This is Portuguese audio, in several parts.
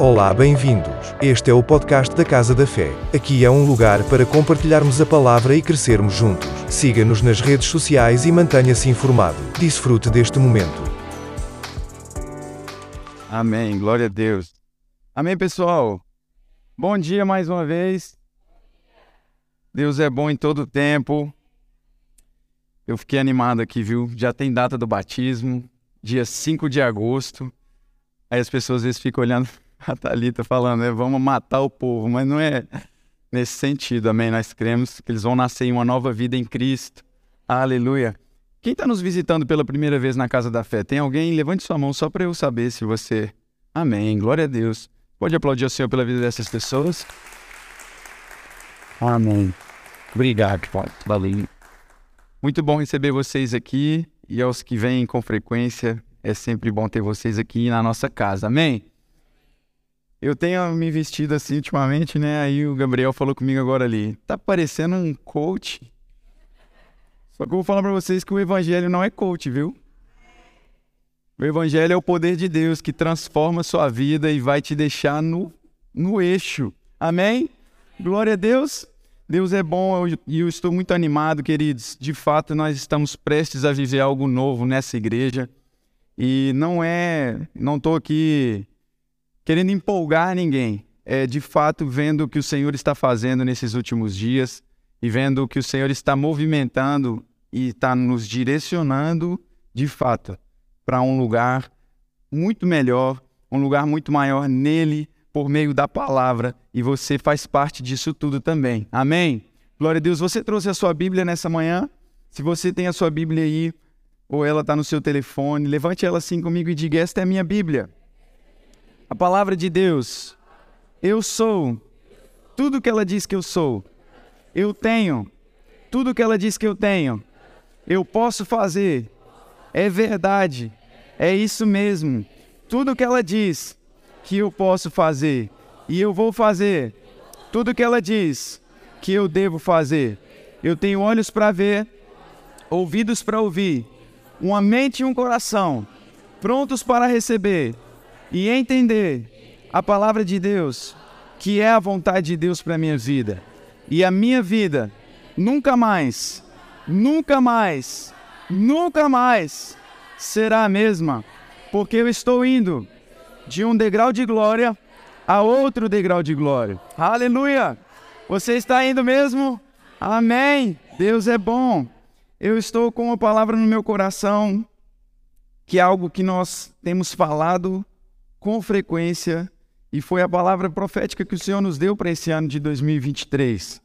Olá, bem-vindos. Este é o podcast da Casa da Fé. Aqui é um lugar para compartilharmos a palavra e crescermos juntos. Siga-nos nas redes sociais e mantenha-se informado. Desfrute deste momento. Amém. Glória a Deus. Amém, pessoal. Bom dia mais uma vez. Deus é bom em todo tempo. Eu fiquei animado aqui, viu? Já tem data do batismo, dia 5 de agosto. Aí as pessoas às vezes ficam olhando a Thalita falando, né? Vamos matar o povo, mas não é nesse sentido, amém? Nós cremos que eles vão nascer em uma nova vida em Cristo. Aleluia. Quem está nos visitando pela primeira vez na Casa da Fé? Tem alguém? Levante sua mão só para eu saber se você. Amém. Glória a Deus. Pode aplaudir o Senhor pela vida dessas pessoas? Amém. Obrigado, Pai. Valeu. Muito bom receber vocês aqui e aos que vêm com frequência. É sempre bom ter vocês aqui na nossa casa. Amém? Eu tenho me vestido assim ultimamente, né? Aí o Gabriel falou comigo agora ali. Tá parecendo um coach. Só que eu vou falar para vocês que o evangelho não é coach, viu? O evangelho é o poder de Deus que transforma a sua vida e vai te deixar no, no eixo. Amém? Glória a Deus. Deus é bom e eu, estou muito animado, queridos. De fato, nós estamos prestes a viver algo novo nessa igreja. E não é, não estou aqui querendo empolgar ninguém, é de fato vendo o que o Senhor está fazendo nesses últimos dias e vendo o que o Senhor está movimentando e está nos direcionando de fato para um lugar muito melhor, um lugar muito maior nele por meio da palavra e você faz parte disso tudo também. Amém? Glória a Deus. Você trouxe a sua Bíblia nessa manhã? Se você tem a sua Bíblia aí, ou ela está no seu telefone, levante ela assim comigo e diga: Esta é a minha Bíblia. A palavra de Deus. Eu sou tudo que ela diz que eu sou. Eu tenho tudo que ela diz que eu tenho. Eu posso fazer. É verdade. É isso mesmo. Tudo que ela diz que eu posso fazer. E eu vou fazer. Tudo que ela diz que eu devo fazer. Eu tenho olhos para ver, ouvidos para ouvir, uma mente e um coração prontos para receber e entender a palavra de Deus, que é a vontade de Deus para a minha vida. E a minha vida nunca mais, nunca mais, nunca mais será a mesma, porque eu estou indo de um degrau de glória a outro degrau de glória. Aleluia! Você está indo mesmo? Amém! Deus é bom. Eu estou com a palavra no meu coração, que é algo que nós temos falado com frequência e foi a palavra profética que o Senhor nos deu para esse ano de 2023.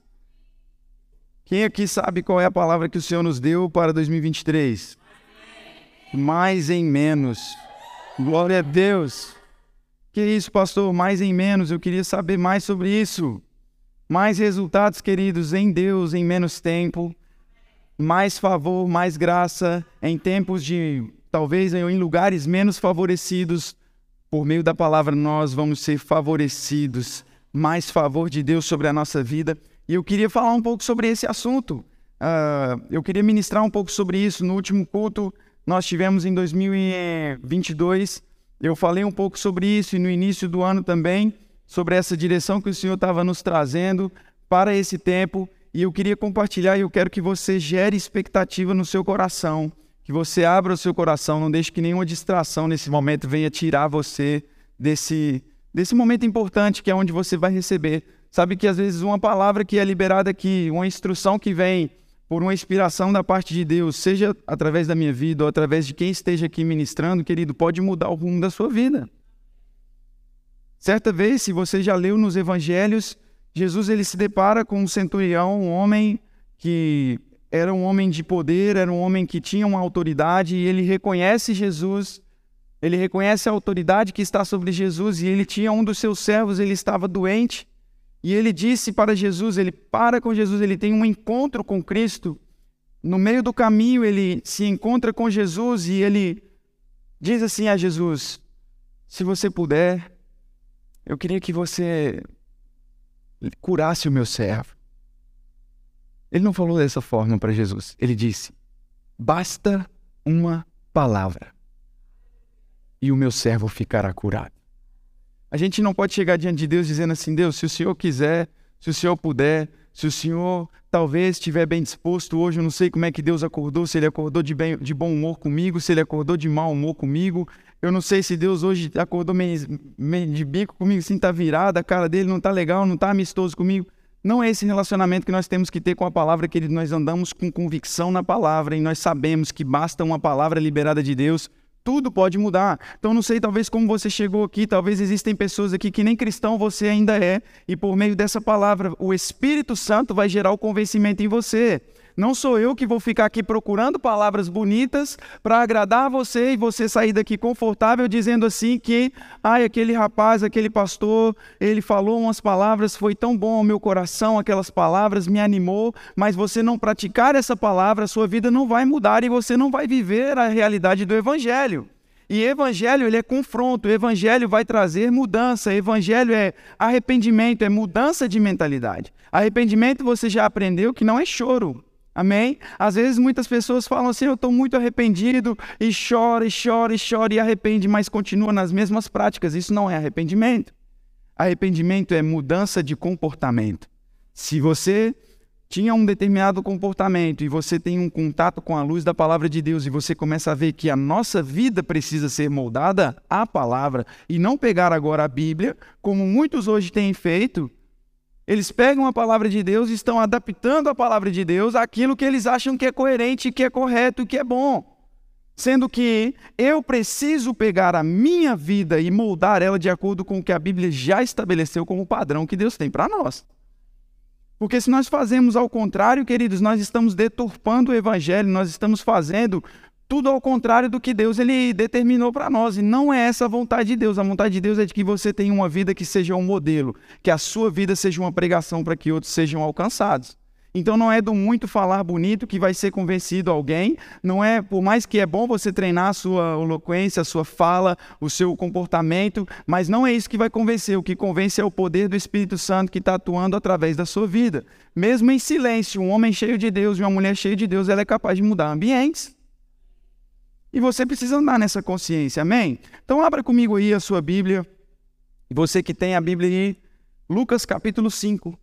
Quem aqui sabe qual é a palavra que o Senhor nos deu para 2023? Mais em menos. Glória a Deus. Que isso, pastor? Mais em menos. Eu queria saber mais sobre isso. Mais resultados, queridos, em Deus, em menos tempo. Mais favor, mais graça em tempos de, talvez, em lugares menos favorecidos por meio da palavra, nós vamos ser favorecidos, mais favor de Deus sobre a nossa vida. E eu queria falar um pouco sobre esse assunto. Uh, eu queria ministrar um pouco sobre isso. No último culto, nós tivemos em 2022. Eu falei um pouco sobre isso e no início do ano também, sobre essa direção que o Senhor estava nos trazendo para esse tempo. E eu queria compartilhar e eu quero que você gere expectativa no seu coração que você abra o seu coração, não deixe que nenhuma distração nesse momento venha tirar você desse, desse momento importante que é onde você vai receber. Sabe que às vezes uma palavra que é liberada aqui, uma instrução que vem por uma inspiração da parte de Deus, seja através da minha vida ou através de quem esteja aqui ministrando, querido, pode mudar o rumo da sua vida. Certa vez, se você já leu nos evangelhos, Jesus ele se depara com um centurião, um homem que era um homem de poder, era um homem que tinha uma autoridade e ele reconhece Jesus, ele reconhece a autoridade que está sobre Jesus e ele tinha um dos seus servos, ele estava doente e ele disse para Jesus, ele para com Jesus, ele tem um encontro com Cristo. No meio do caminho ele se encontra com Jesus e ele diz assim a Jesus: Se você puder, eu queria que você curasse o meu servo. Ele não falou dessa forma para Jesus. Ele disse: Basta uma palavra e o meu servo ficará curado. A gente não pode chegar diante de Deus dizendo assim: Deus, se o Senhor quiser, se o Senhor puder, se o Senhor talvez estiver bem disposto hoje, eu não sei como é que Deus acordou, se ele acordou de, bem, de bom humor comigo, se ele acordou de mau humor comigo. Eu não sei se Deus hoje acordou meio, meio de bico comigo, assim, tá virada, a cara dele não tá legal, não tá amistoso comigo. Não é esse relacionamento que nós temos que ter com a palavra, que nós andamos com convicção na palavra e nós sabemos que basta uma palavra liberada de Deus tudo pode mudar. Então, não sei, talvez como você chegou aqui, talvez existem pessoas aqui que nem cristão você ainda é, e por meio dessa palavra, o Espírito Santo vai gerar o convencimento em você. Não sou eu que vou ficar aqui procurando palavras bonitas para agradar você e você sair daqui confortável dizendo assim que, ai, aquele rapaz, aquele pastor, ele falou umas palavras, foi tão bom ao meu coração, aquelas palavras me animou, mas você não praticar essa palavra, sua vida não vai mudar e você não vai viver a realidade do evangelho. E evangelho ele é confronto, evangelho vai trazer mudança, evangelho é arrependimento, é mudança de mentalidade. Arrependimento você já aprendeu que não é choro, Amém? Às vezes muitas pessoas falam assim: eu estou muito arrependido, e chora, e chora, e chora, e arrepende, mas continua nas mesmas práticas. Isso não é arrependimento. Arrependimento é mudança de comportamento. Se você tinha um determinado comportamento e você tem um contato com a luz da palavra de Deus e você começa a ver que a nossa vida precisa ser moldada à palavra e não pegar agora a Bíblia, como muitos hoje têm feito, eles pegam a palavra de Deus e estão adaptando a palavra de Deus àquilo que eles acham que é coerente, que é correto, que é bom. Sendo que eu preciso pegar a minha vida e moldar ela de acordo com o que a Bíblia já estabeleceu como padrão que Deus tem para nós. Porque se nós fazemos ao contrário, queridos, nós estamos deturpando o evangelho, nós estamos fazendo tudo ao contrário do que Deus ele determinou para nós. E não é essa a vontade de Deus. A vontade de Deus é de que você tenha uma vida que seja um modelo, que a sua vida seja uma pregação para que outros sejam alcançados. Então não é do muito falar bonito que vai ser convencido alguém, não é, por mais que é bom você treinar a sua eloquência, a sua fala, o seu comportamento, mas não é isso que vai convencer. O que convence é o poder do Espírito Santo que está atuando através da sua vida. Mesmo em silêncio, um homem cheio de Deus e uma mulher cheia de Deus, ela é capaz de mudar ambientes. E você precisa andar nessa consciência, amém? Então abra comigo aí a sua Bíblia. Você que tem a Bíblia aí, Lucas capítulo 5.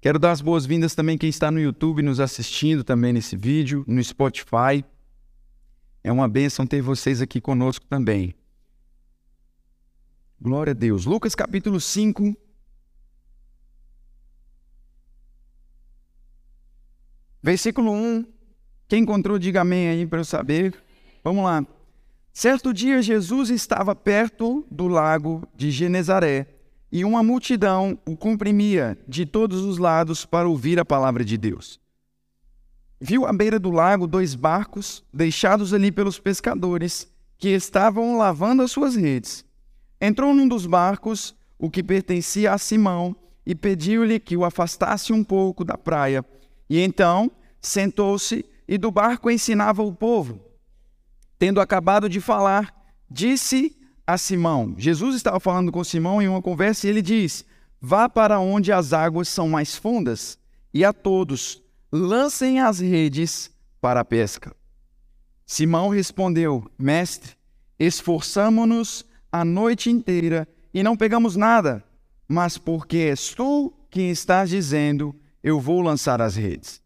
Quero dar as boas-vindas também quem está no YouTube nos assistindo também nesse vídeo, no Spotify. É uma bênção ter vocês aqui conosco também. Glória a Deus. Lucas capítulo 5, Versículo 1. Quem encontrou, diga amém aí para eu saber. Vamos lá. Certo dia, Jesus estava perto do lago de Genezaré e uma multidão o comprimia de todos os lados para ouvir a palavra de Deus. Viu à beira do lago dois barcos deixados ali pelos pescadores que estavam lavando as suas redes. Entrou num dos barcos, o que pertencia a Simão, e pediu-lhe que o afastasse um pouco da praia e então sentou-se e do barco ensinava o povo. Tendo acabado de falar, disse a Simão: Jesus estava falando com Simão em uma conversa e ele diz: Vá para onde as águas são mais fundas e a todos lancem as redes para a pesca. Simão respondeu: Mestre, esforçamo-nos a noite inteira e não pegamos nada, mas porque és tu quem estás dizendo, eu vou lançar as redes.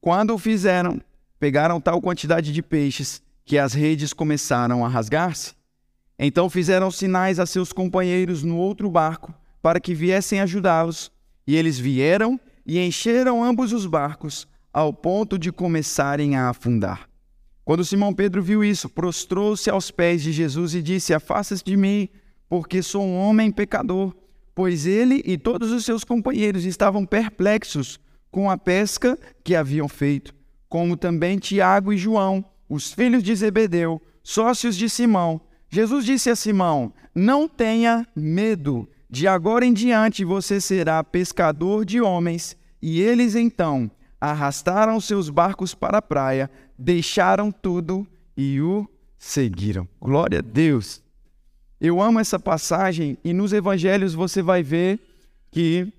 Quando o fizeram, pegaram tal quantidade de peixes que as redes começaram a rasgar-se. Então fizeram sinais a seus companheiros no outro barco para que viessem ajudá-los, e eles vieram e encheram ambos os barcos ao ponto de começarem a afundar. Quando Simão Pedro viu isso, prostrou-se aos pés de Jesus e disse: Afasta-se de mim, porque sou um homem pecador pois ele e todos os seus companheiros estavam perplexos com a pesca que haviam feito, como também Tiago e João, os filhos de Zebedeu, sócios de Simão. Jesus disse a Simão: Não tenha medo, de agora em diante você será pescador de homens. E eles então arrastaram seus barcos para a praia, deixaram tudo e o seguiram. Glória a Deus. Eu amo essa passagem e nos evangelhos você vai ver que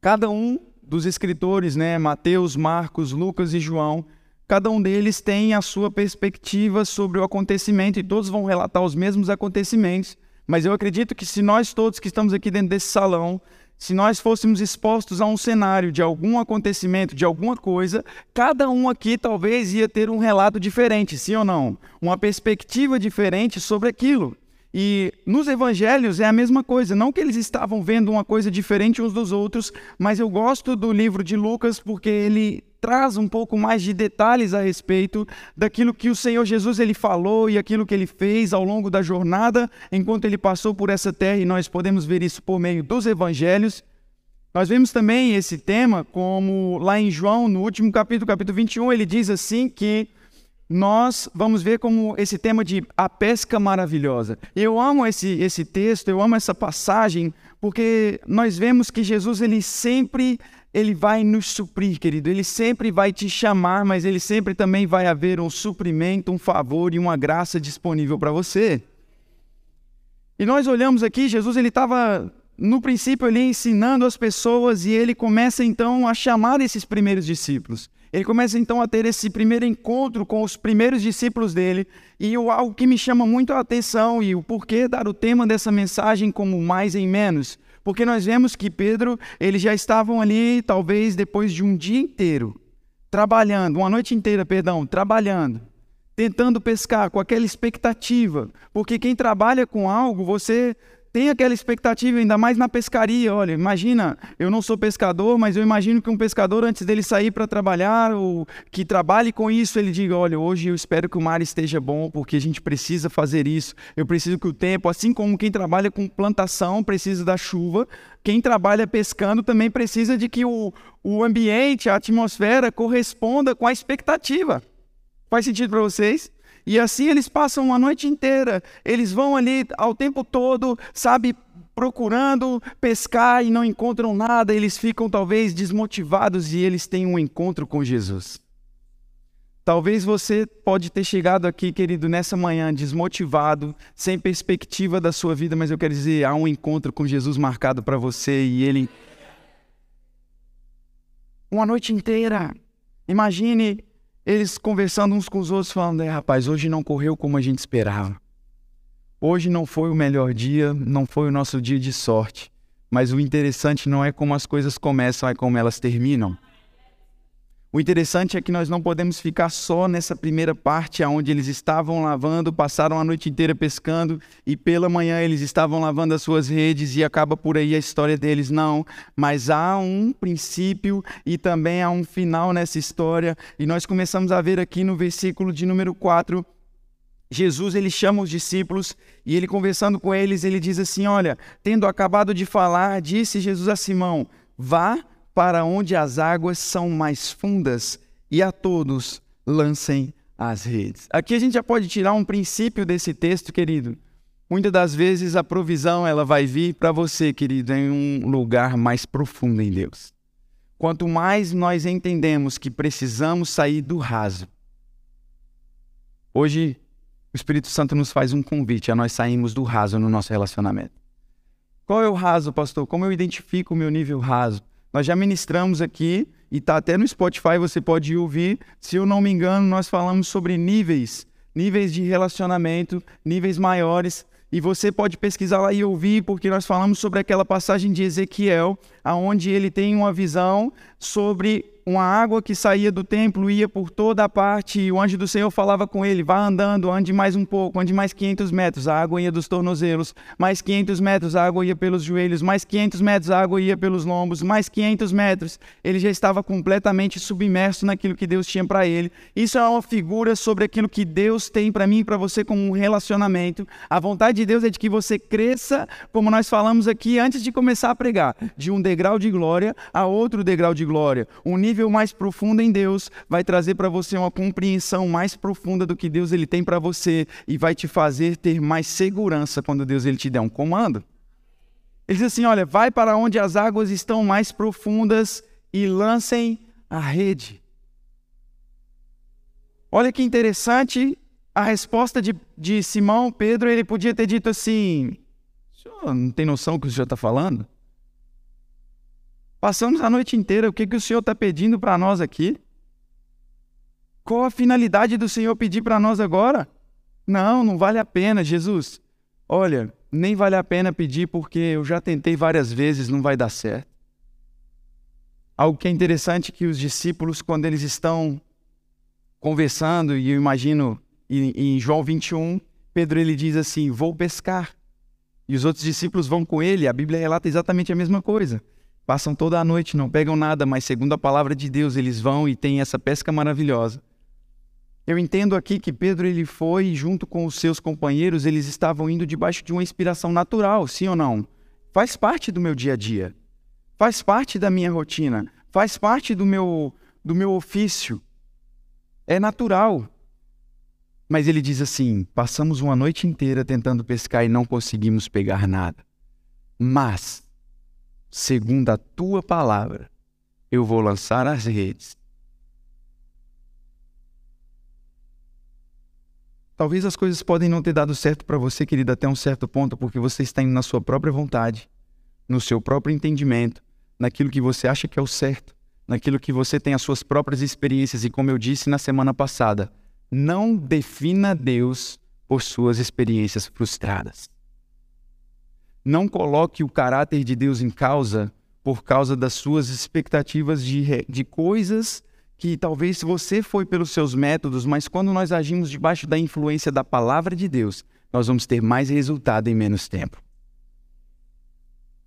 cada um dos escritores, né, Mateus, Marcos, Lucas e João, cada um deles tem a sua perspectiva sobre o acontecimento e todos vão relatar os mesmos acontecimentos. Mas eu acredito que se nós todos que estamos aqui dentro desse salão, se nós fôssemos expostos a um cenário de algum acontecimento, de alguma coisa, cada um aqui talvez ia ter um relato diferente, sim ou não? Uma perspectiva diferente sobre aquilo. E nos evangelhos é a mesma coisa, não que eles estavam vendo uma coisa diferente uns dos outros, mas eu gosto do livro de Lucas porque ele traz um pouco mais de detalhes a respeito daquilo que o Senhor Jesus ele falou e aquilo que ele fez ao longo da jornada enquanto ele passou por essa terra e nós podemos ver isso por meio dos evangelhos. Nós vemos também esse tema como lá em João, no último capítulo, capítulo 21, ele diz assim que nós vamos ver como esse tema de a pesca maravilhosa. Eu amo esse, esse texto, eu amo essa passagem, porque nós vemos que Jesus ele sempre ele vai nos suprir, querido. Ele sempre vai te chamar, mas ele sempre também vai haver um suprimento, um favor e uma graça disponível para você. E nós olhamos aqui, Jesus ele estava no princípio ali ensinando as pessoas e ele começa então a chamar esses primeiros discípulos. Ele começa então a ter esse primeiro encontro com os primeiros discípulos dele, e algo que me chama muito a atenção e o porquê dar o tema dessa mensagem como mais em menos, porque nós vemos que Pedro, eles já estavam ali talvez depois de um dia inteiro trabalhando, uma noite inteira, perdão, trabalhando, tentando pescar com aquela expectativa, porque quem trabalha com algo, você tem aquela expectativa, ainda mais na pescaria. Olha, imagina, eu não sou pescador, mas eu imagino que um pescador, antes dele sair para trabalhar, ou que trabalhe com isso, ele diga: Olha, hoje eu espero que o mar esteja bom, porque a gente precisa fazer isso. Eu preciso que o tempo, assim como quem trabalha com plantação precisa da chuva, quem trabalha pescando também precisa de que o, o ambiente, a atmosfera corresponda com a expectativa. Faz sentido para vocês? E assim eles passam uma noite inteira, eles vão ali ao tempo todo, sabe, procurando pescar e não encontram nada, eles ficam talvez desmotivados e eles têm um encontro com Jesus. Talvez você pode ter chegado aqui, querido, nessa manhã desmotivado, sem perspectiva da sua vida, mas eu quero dizer, há um encontro com Jesus marcado para você e ele uma noite inteira. Imagine eles conversando uns com os outros, falando: é, rapaz, hoje não correu como a gente esperava. Hoje não foi o melhor dia, não foi o nosso dia de sorte. Mas o interessante não é como as coisas começam, é como elas terminam. O interessante é que nós não podemos ficar só nessa primeira parte, onde eles estavam lavando, passaram a noite inteira pescando e pela manhã eles estavam lavando as suas redes e acaba por aí a história deles. Não, mas há um princípio e também há um final nessa história. E nós começamos a ver aqui no versículo de número 4 Jesus ele chama os discípulos e ele conversando com eles, ele diz assim: Olha, tendo acabado de falar, disse Jesus a Simão: Vá para onde as águas são mais fundas e a todos lancem as redes. Aqui a gente já pode tirar um princípio desse texto, querido. Muitas das vezes a provisão ela vai vir para você, querido, em um lugar mais profundo em Deus. Quanto mais nós entendemos que precisamos sair do raso. Hoje o Espírito Santo nos faz um convite a nós sairmos do raso no nosso relacionamento. Qual é o raso, pastor? Como eu identifico o meu nível raso? Nós já ministramos aqui e está até no Spotify, você pode ouvir. Se eu não me engano, nós falamos sobre níveis, níveis de relacionamento, níveis maiores. E você pode pesquisar lá e ouvir, porque nós falamos sobre aquela passagem de Ezequiel, aonde ele tem uma visão sobre uma água que saía do templo ia por toda a parte e o anjo do Senhor falava com ele: vá andando, ande mais um pouco, ande mais 500 metros, a água ia dos tornozelos, mais 500 metros, a água ia pelos joelhos, mais 500 metros, a água ia pelos lombos, mais 500 metros. Ele já estava completamente submerso naquilo que Deus tinha para ele. Isso é uma figura sobre aquilo que Deus tem para mim e para você como um relacionamento. A vontade de Deus é de que você cresça, como nós falamos aqui antes de começar a pregar, de um degrau de glória a outro degrau de glória, um nível mais profundo em Deus vai trazer para você uma compreensão mais profunda do que Deus ele tem para você e vai te fazer ter mais segurança quando Deus ele te der um comando. Ele diz assim: olha, vai para onde as águas estão mais profundas e lancem a rede. Olha que interessante a resposta de, de Simão Pedro. Ele podia ter dito assim: o senhor não tem noção do que o senhor está falando? Passamos a noite inteira, o que, que o Senhor está pedindo para nós aqui? Qual a finalidade do Senhor pedir para nós agora? Não, não vale a pena, Jesus. Olha, nem vale a pena pedir porque eu já tentei várias vezes, não vai dar certo. Algo que é interessante que os discípulos, quando eles estão conversando, e eu imagino em, João 21, Pedro ele diz assim: Vou pescar. E os outros discípulos vão com ele, a Bíblia relata exatamente a mesma coisa. Passam toda a noite, não pegam nada, mas segundo a palavra de Deus, eles vão e têm essa pesca maravilhosa. Eu entendo aqui que Pedro ele foi junto com os seus companheiros, eles estavam indo debaixo de uma inspiração natural, sim ou não? Faz parte do meu dia a dia. Faz parte da minha rotina, faz parte do meu do meu ofício. É natural. Mas ele diz assim: passamos uma noite inteira tentando pescar e não conseguimos pegar nada. Mas, segundo a tua palavra, eu vou lançar as redes. Talvez as coisas podem não ter dado certo para você, querida, até um certo ponto, porque você está indo na sua própria vontade, no seu próprio entendimento, naquilo que você acha que é o certo, naquilo que você tem as suas próprias experiências. E como eu disse na semana passada, não defina Deus por suas experiências frustradas. Não coloque o caráter de Deus em causa por causa das suas expectativas de, de coisas que talvez você foi pelos seus métodos, mas quando nós agimos debaixo da influência da palavra de Deus, nós vamos ter mais resultado em menos tempo.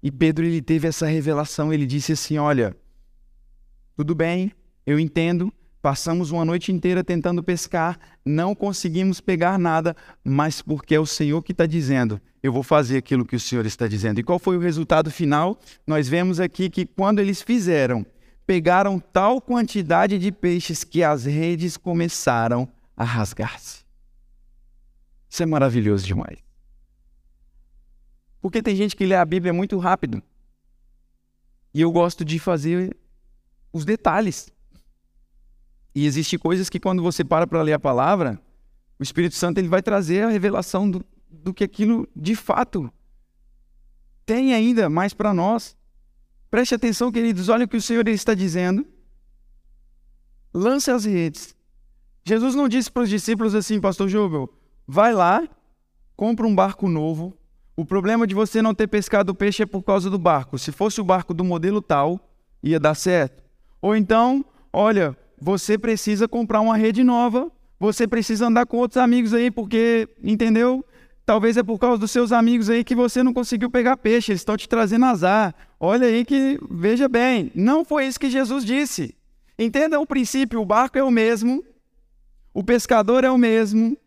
E Pedro ele teve essa revelação, ele disse assim: "Olha, tudo bem, eu entendo, Passamos uma noite inteira tentando pescar, não conseguimos pegar nada, mas porque é o Senhor que está dizendo, eu vou fazer aquilo que o Senhor está dizendo. E qual foi o resultado final? Nós vemos aqui que quando eles fizeram, pegaram tal quantidade de peixes que as redes começaram a rasgar-se. Isso é maravilhoso demais. Porque tem gente que lê a Bíblia muito rápido. E eu gosto de fazer os detalhes. E existem coisas que quando você para para ler a palavra, o Espírito Santo ele vai trazer a revelação do, do que aquilo de fato tem ainda mais para nós. Preste atenção, queridos, olha o que o Senhor está dizendo. Lance as redes. Jesus não disse para os discípulos assim, pastor Júbel, vai lá, compra um barco novo. O problema de você não ter pescado peixe é por causa do barco. Se fosse o barco do modelo tal, ia dar certo. Ou então, olha, você precisa comprar uma rede nova, você precisa andar com outros amigos aí, porque, entendeu? Talvez é por causa dos seus amigos aí que você não conseguiu pegar peixe, eles estão te trazendo azar. Olha aí que, veja bem, não foi isso que Jesus disse. Entenda o princípio: o barco é o mesmo, o pescador é o mesmo,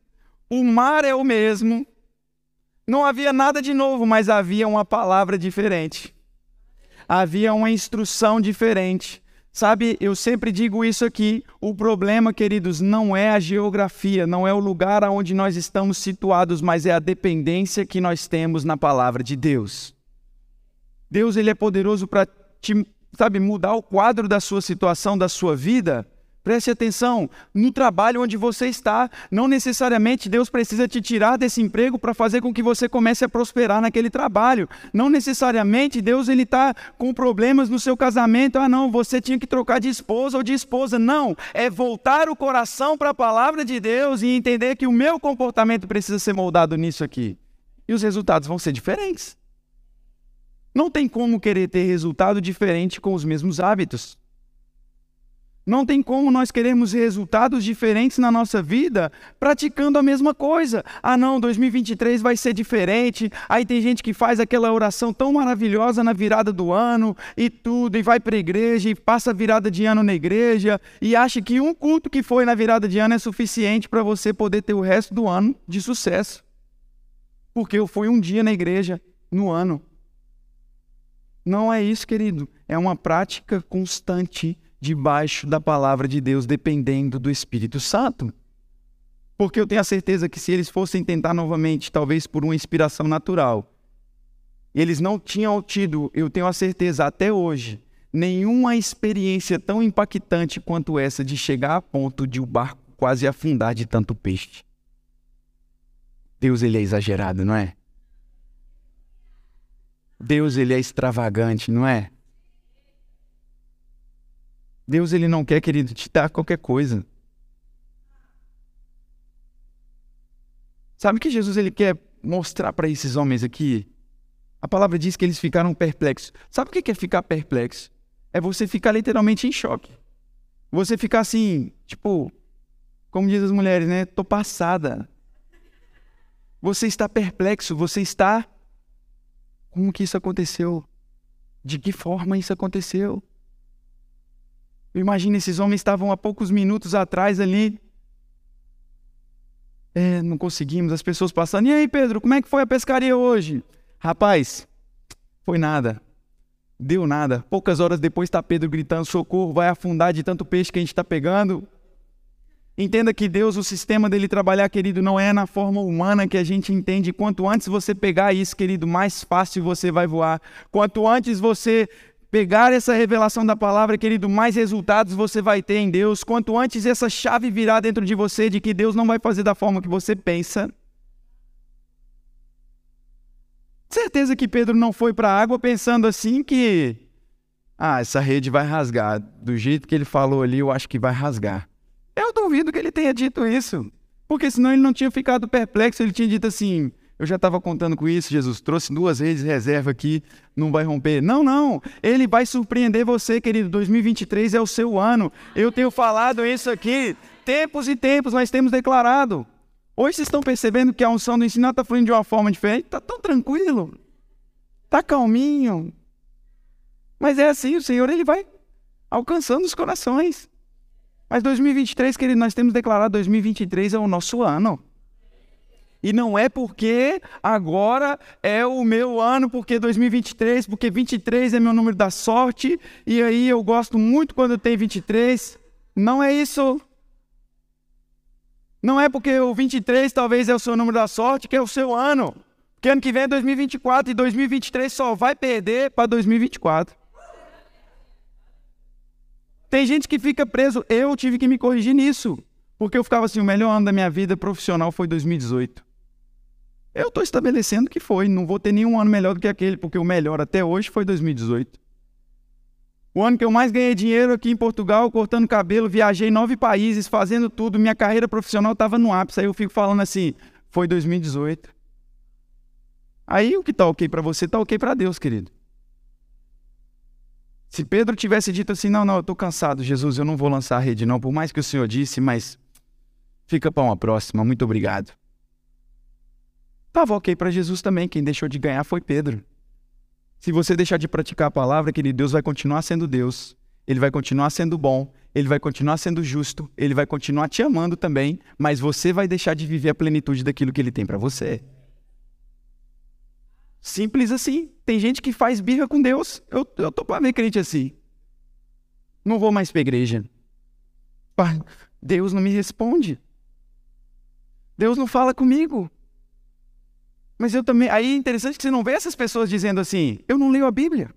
o mar é o mesmo. Não havia nada de novo, mas havia uma palavra diferente. Havia uma instrução diferente. Sabe, eu sempre digo isso aqui: o problema, queridos, não é a geografia, não é o lugar onde nós estamos situados, mas é a dependência que nós temos na palavra de Deus. Deus ele é poderoso para te, sabe, mudar o quadro da sua situação, da sua vida Preste atenção, no trabalho onde você está, não necessariamente Deus precisa te tirar desse emprego para fazer com que você comece a prosperar naquele trabalho. Não necessariamente Deus ele está com problemas no seu casamento. Ah, não, você tinha que trocar de esposa ou de esposa. Não, é voltar o coração para a palavra de Deus e entender que o meu comportamento precisa ser moldado nisso aqui. E os resultados vão ser diferentes. Não tem como querer ter resultado diferente com os mesmos hábitos. Não tem como nós queremos resultados diferentes na nossa vida praticando a mesma coisa. Ah, não, 2023 vai ser diferente. Aí tem gente que faz aquela oração tão maravilhosa na virada do ano e tudo, e vai para a igreja e passa a virada de ano na igreja e acha que um culto que foi na virada de ano é suficiente para você poder ter o resto do ano de sucesso. Porque eu fui um dia na igreja no ano. Não é isso, querido. É uma prática constante debaixo da palavra de Deus, dependendo do Espírito Santo. Porque eu tenho a certeza que se eles fossem tentar novamente, talvez por uma inspiração natural, eles não tinham tido, eu tenho a certeza até hoje, nenhuma experiência tão impactante quanto essa de chegar a ponto de o barco quase afundar de tanto peixe. Deus ele é exagerado, não é? Deus ele é extravagante, não é? Deus ele não quer, querido, te dar qualquer coisa. Sabe o que Jesus ele quer mostrar para esses homens aqui? A palavra diz que eles ficaram perplexos. Sabe o que é ficar perplexo? É você ficar literalmente em choque. Você ficar assim, tipo, como diz as mulheres, né? Tô passada. Você está perplexo, você está. Como que isso aconteceu? De que forma isso aconteceu? Imagina, esses homens estavam há poucos minutos atrás ali. É, não conseguimos, as pessoas passando. E aí, Pedro, como é que foi a pescaria hoje? Rapaz, foi nada. Deu nada. Poucas horas depois está Pedro gritando: socorro, vai afundar de tanto peixe que a gente está pegando. Entenda que Deus, o sistema dele trabalhar, querido, não é na forma humana que a gente entende. Quanto antes você pegar isso, querido, mais fácil você vai voar. Quanto antes você pegar essa revelação da palavra, querido, mais resultados você vai ter em Deus. Quanto antes essa chave virar dentro de você de que Deus não vai fazer da forma que você pensa. Certeza que Pedro não foi para a água pensando assim que ah, essa rede vai rasgar. Do jeito que ele falou ali, eu acho que vai rasgar. Eu duvido que ele tenha dito isso. Porque senão ele não tinha ficado perplexo, ele tinha dito assim: eu já estava contando com isso, Jesus trouxe duas redes de reserva aqui, não vai romper. Não, não, ele vai surpreender você, querido. 2023 é o seu ano. Eu tenho falado isso aqui, tempos e tempos nós temos declarado. Hoje vocês estão percebendo que a unção do ensino está fluindo de uma forma diferente? Está tão tranquilo, está calminho. Mas é assim, o Senhor ele vai alcançando os corações. Mas 2023, querido, nós temos declarado 2023 é o nosso ano. E não é porque agora é o meu ano, porque 2023, porque 23 é meu número da sorte, e aí eu gosto muito quando tem 23. Não é isso. Não é porque o 23 talvez é o seu número da sorte, que é o seu ano. Porque ano que vem é 2024 e 2023 só vai perder para 2024. Tem gente que fica preso. Eu tive que me corrigir nisso. Porque eu ficava assim: o melhor ano da minha vida profissional foi 2018. Eu estou estabelecendo que foi. Não vou ter nenhum ano melhor do que aquele, porque o melhor até hoje foi 2018. O ano que eu mais ganhei dinheiro aqui em Portugal, cortando cabelo, viajei nove países, fazendo tudo, minha carreira profissional estava no ápice. Aí eu fico falando assim: foi 2018. Aí o que está ok para você está ok para Deus, querido. Se Pedro tivesse dito assim: Não, não, eu estou cansado, Jesus, eu não vou lançar a rede, não, por mais que o Senhor disse, mas fica para uma próxima, muito obrigado. Estava ok para Jesus também, quem deixou de ganhar foi Pedro. Se você deixar de praticar a palavra, querido, Deus vai continuar sendo Deus, ele vai continuar sendo bom, ele vai continuar sendo justo, ele vai continuar te amando também, mas você vai deixar de viver a plenitude daquilo que ele tem para você. Simples assim. Tem gente que faz birra com Deus. Eu, eu tô para ver crente assim. Não vou mais para igreja. Deus não me responde. Deus não fala comigo. Mas eu também. Aí é interessante que você não vê essas pessoas dizendo assim: eu não leio a Bíblia.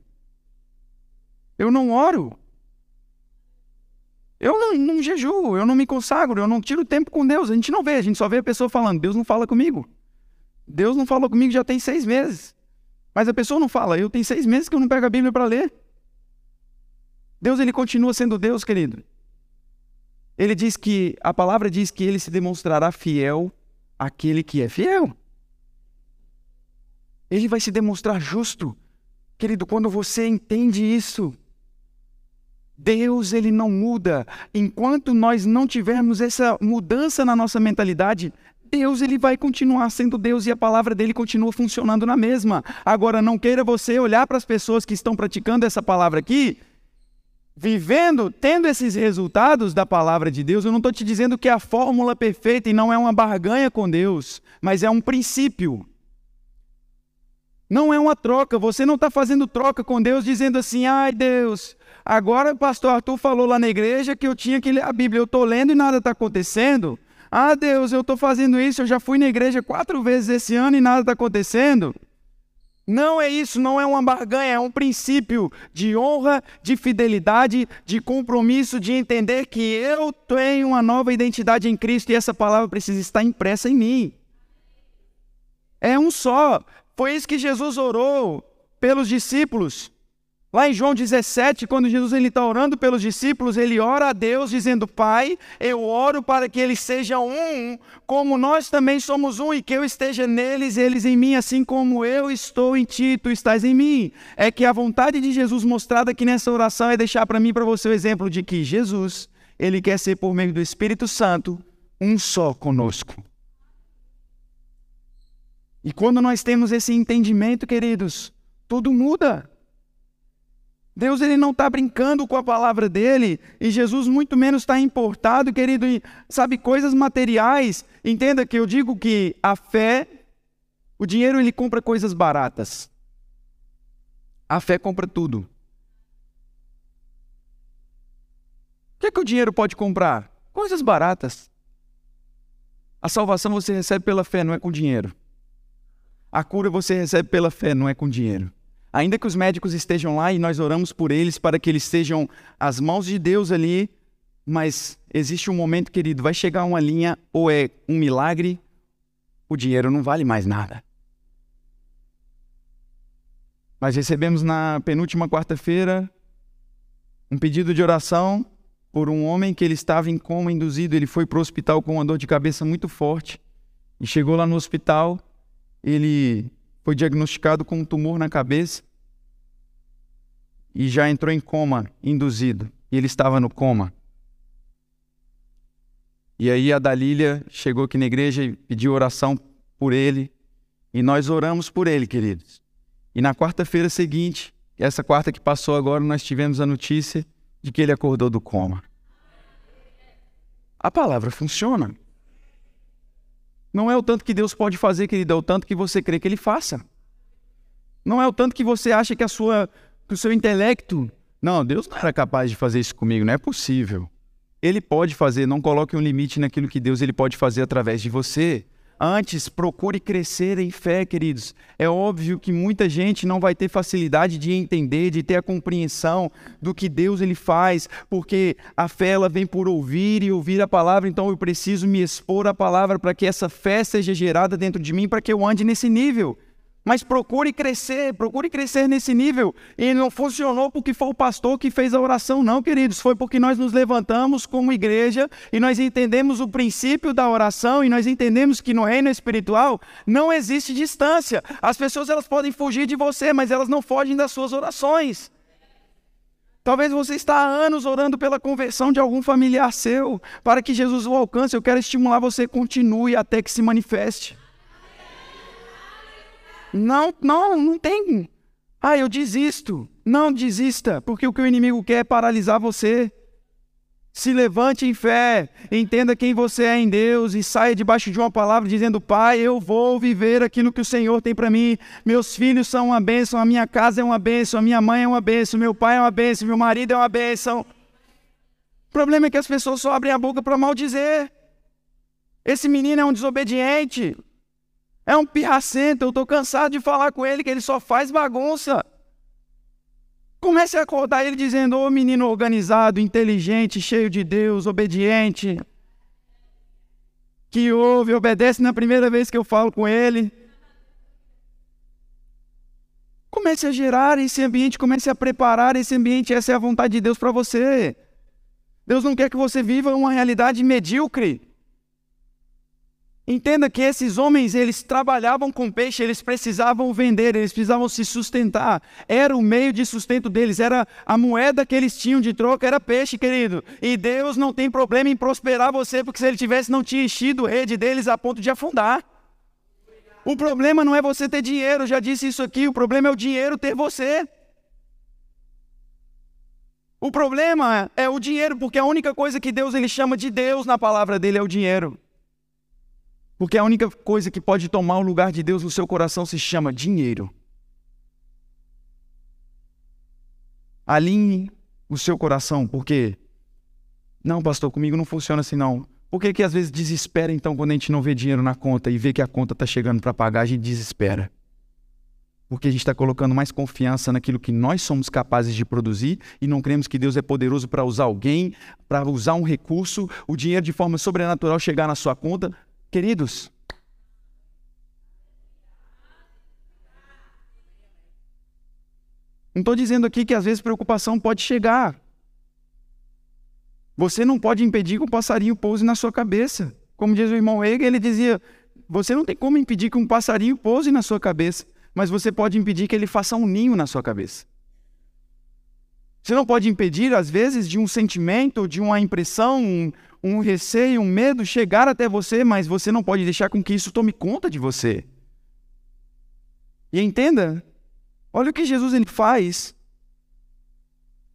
Eu não oro. Eu não, não jejuo, eu não me consagro, eu não tiro tempo com Deus. A gente não vê, a gente só vê a pessoa falando: Deus não fala comigo. Deus não falou comigo já tem seis meses. Mas a pessoa não fala, eu tenho seis meses que eu não pego a Bíblia para ler. Deus, ele continua sendo Deus, querido. Ele diz que, a palavra diz que ele se demonstrará fiel àquele que é fiel. Ele vai se demonstrar justo. Querido, quando você entende isso, Deus ele não muda. Enquanto nós não tivermos essa mudança na nossa mentalidade, Deus ele vai continuar sendo Deus e a palavra dele continua funcionando na mesma. Agora, não queira você olhar para as pessoas que estão praticando essa palavra aqui, vivendo, tendo esses resultados da palavra de Deus. Eu não estou te dizendo que é a fórmula perfeita e não é uma barganha com Deus, mas é um princípio. Não é uma troca. Você não está fazendo troca com Deus dizendo assim, ai Deus, agora o pastor Arthur falou lá na igreja que eu tinha que ler a Bíblia. Eu estou lendo e nada está acontecendo. Ah, Deus, eu estou fazendo isso, eu já fui na igreja quatro vezes esse ano e nada está acontecendo. Não é isso, não é uma barganha, é um princípio de honra, de fidelidade, de compromisso, de entender que eu tenho uma nova identidade em Cristo e essa palavra precisa estar impressa em mim. É um só. Foi isso que Jesus orou pelos discípulos. Lá em João 17, quando Jesus está orando pelos discípulos, ele ora a Deus dizendo: Pai, eu oro para que eles sejam um, como nós também somos um, e que eu esteja neles, eles em mim, assim como eu estou em ti, tu estás em mim. É que a vontade de Jesus mostrada aqui nessa oração é deixar para mim e para você o exemplo de que Jesus, ele quer ser por meio do Espírito Santo um só conosco. E quando nós temos esse entendimento, queridos, tudo muda. Deus ele não está brincando com a palavra dele e Jesus muito menos está importado, querido, em, sabe, coisas materiais. Entenda que eu digo que a fé, o dinheiro ele compra coisas baratas. A fé compra tudo. O que é que o dinheiro pode comprar? Coisas baratas. A salvação você recebe pela fé, não é com dinheiro. A cura você recebe pela fé, não é com dinheiro. Ainda que os médicos estejam lá e nós oramos por eles para que eles sejam as mãos de Deus ali, mas existe um momento, querido, vai chegar uma linha ou é um milagre, o dinheiro não vale mais nada. Nós recebemos na penúltima quarta-feira um pedido de oração por um homem que ele estava em coma induzido, ele foi para o hospital com uma dor de cabeça muito forte e chegou lá no hospital, ele foi diagnosticado com um tumor na cabeça e já entrou em coma induzido. E ele estava no coma. E aí a Dalília chegou aqui na igreja e pediu oração por ele. E nós oramos por ele, queridos. E na quarta-feira seguinte, essa quarta que passou agora, nós tivemos a notícia de que ele acordou do coma. A palavra funciona. Não é o tanto que Deus pode fazer, querido, é o tanto que você crê que Ele faça. Não é o tanto que você acha que, a sua, que o seu intelecto. Não, Deus não era capaz de fazer isso comigo, não é possível. Ele pode fazer, não coloque um limite naquilo que Deus ele pode fazer através de você. Antes, procure crescer em fé, queridos. É óbvio que muita gente não vai ter facilidade de entender, de ter a compreensão do que Deus ele faz, porque a fé ela vem por ouvir e ouvir a palavra, então eu preciso me expor à palavra para que essa fé seja gerada dentro de mim, para que eu ande nesse nível. Mas procure crescer, procure crescer nesse nível. E não funcionou porque foi o pastor que fez a oração, não, queridos. Foi porque nós nos levantamos como igreja e nós entendemos o princípio da oração e nós entendemos que no reino espiritual não existe distância. As pessoas elas podem fugir de você, mas elas não fogem das suas orações. Talvez você está há anos orando pela conversão de algum familiar seu, para que Jesus o alcance. Eu quero estimular você, continue até que se manifeste. Não, não, não tem. Ah, eu desisto. Não desista, porque o que o inimigo quer é paralisar você. Se levante em fé, entenda quem você é em Deus e saia debaixo de uma palavra dizendo: Pai, eu vou viver aquilo que o Senhor tem para mim. Meus filhos são uma bênção, a minha casa é uma bênção, a minha mãe é uma bênção, meu pai é uma bênção, meu marido é uma bênção. O problema é que as pessoas só abrem a boca para maldizer. Esse menino é um desobediente. É um pirracento, eu estou cansado de falar com ele que ele só faz bagunça. Comece a acordar ele dizendo: Ô oh, menino organizado, inteligente, cheio de Deus, obediente, que ouve, obedece na primeira vez que eu falo com ele. Comece a gerar esse ambiente, comece a preparar esse ambiente, essa é a vontade de Deus para você. Deus não quer que você viva uma realidade medíocre. Entenda que esses homens, eles trabalhavam com peixe, eles precisavam vender, eles precisavam se sustentar. Era o meio de sustento deles, era a moeda que eles tinham de troca, era peixe, querido. E Deus não tem problema em prosperar você, porque se ele tivesse, não tinha enchido rede deles a ponto de afundar. O problema não é você ter dinheiro, já disse isso aqui, o problema é o dinheiro ter você. O problema é o dinheiro, porque a única coisa que Deus ele chama de Deus na palavra dele é o dinheiro. Porque a única coisa que pode tomar o lugar de Deus no seu coração se chama dinheiro. Alinhe o seu coração, porque não, pastor, comigo não funciona assim não. Por que, que às vezes desespera então quando a gente não vê dinheiro na conta e vê que a conta está chegando para pagar, a gente desespera? Porque a gente está colocando mais confiança naquilo que nós somos capazes de produzir e não cremos que Deus é poderoso para usar alguém, para usar um recurso, o dinheiro de forma sobrenatural chegar na sua conta. Queridos, Não estou dizendo aqui que às vezes preocupação pode chegar. Você não pode impedir que um passarinho pouse na sua cabeça. Como diz o irmão Hegel, ele dizia: você não tem como impedir que um passarinho pouse na sua cabeça, mas você pode impedir que ele faça um ninho na sua cabeça. Você não pode impedir, às vezes, de um sentimento, de uma impressão, um, um receio, um medo chegar até você, mas você não pode deixar com que isso tome conta de você. E entenda, olha o que Jesus ele faz.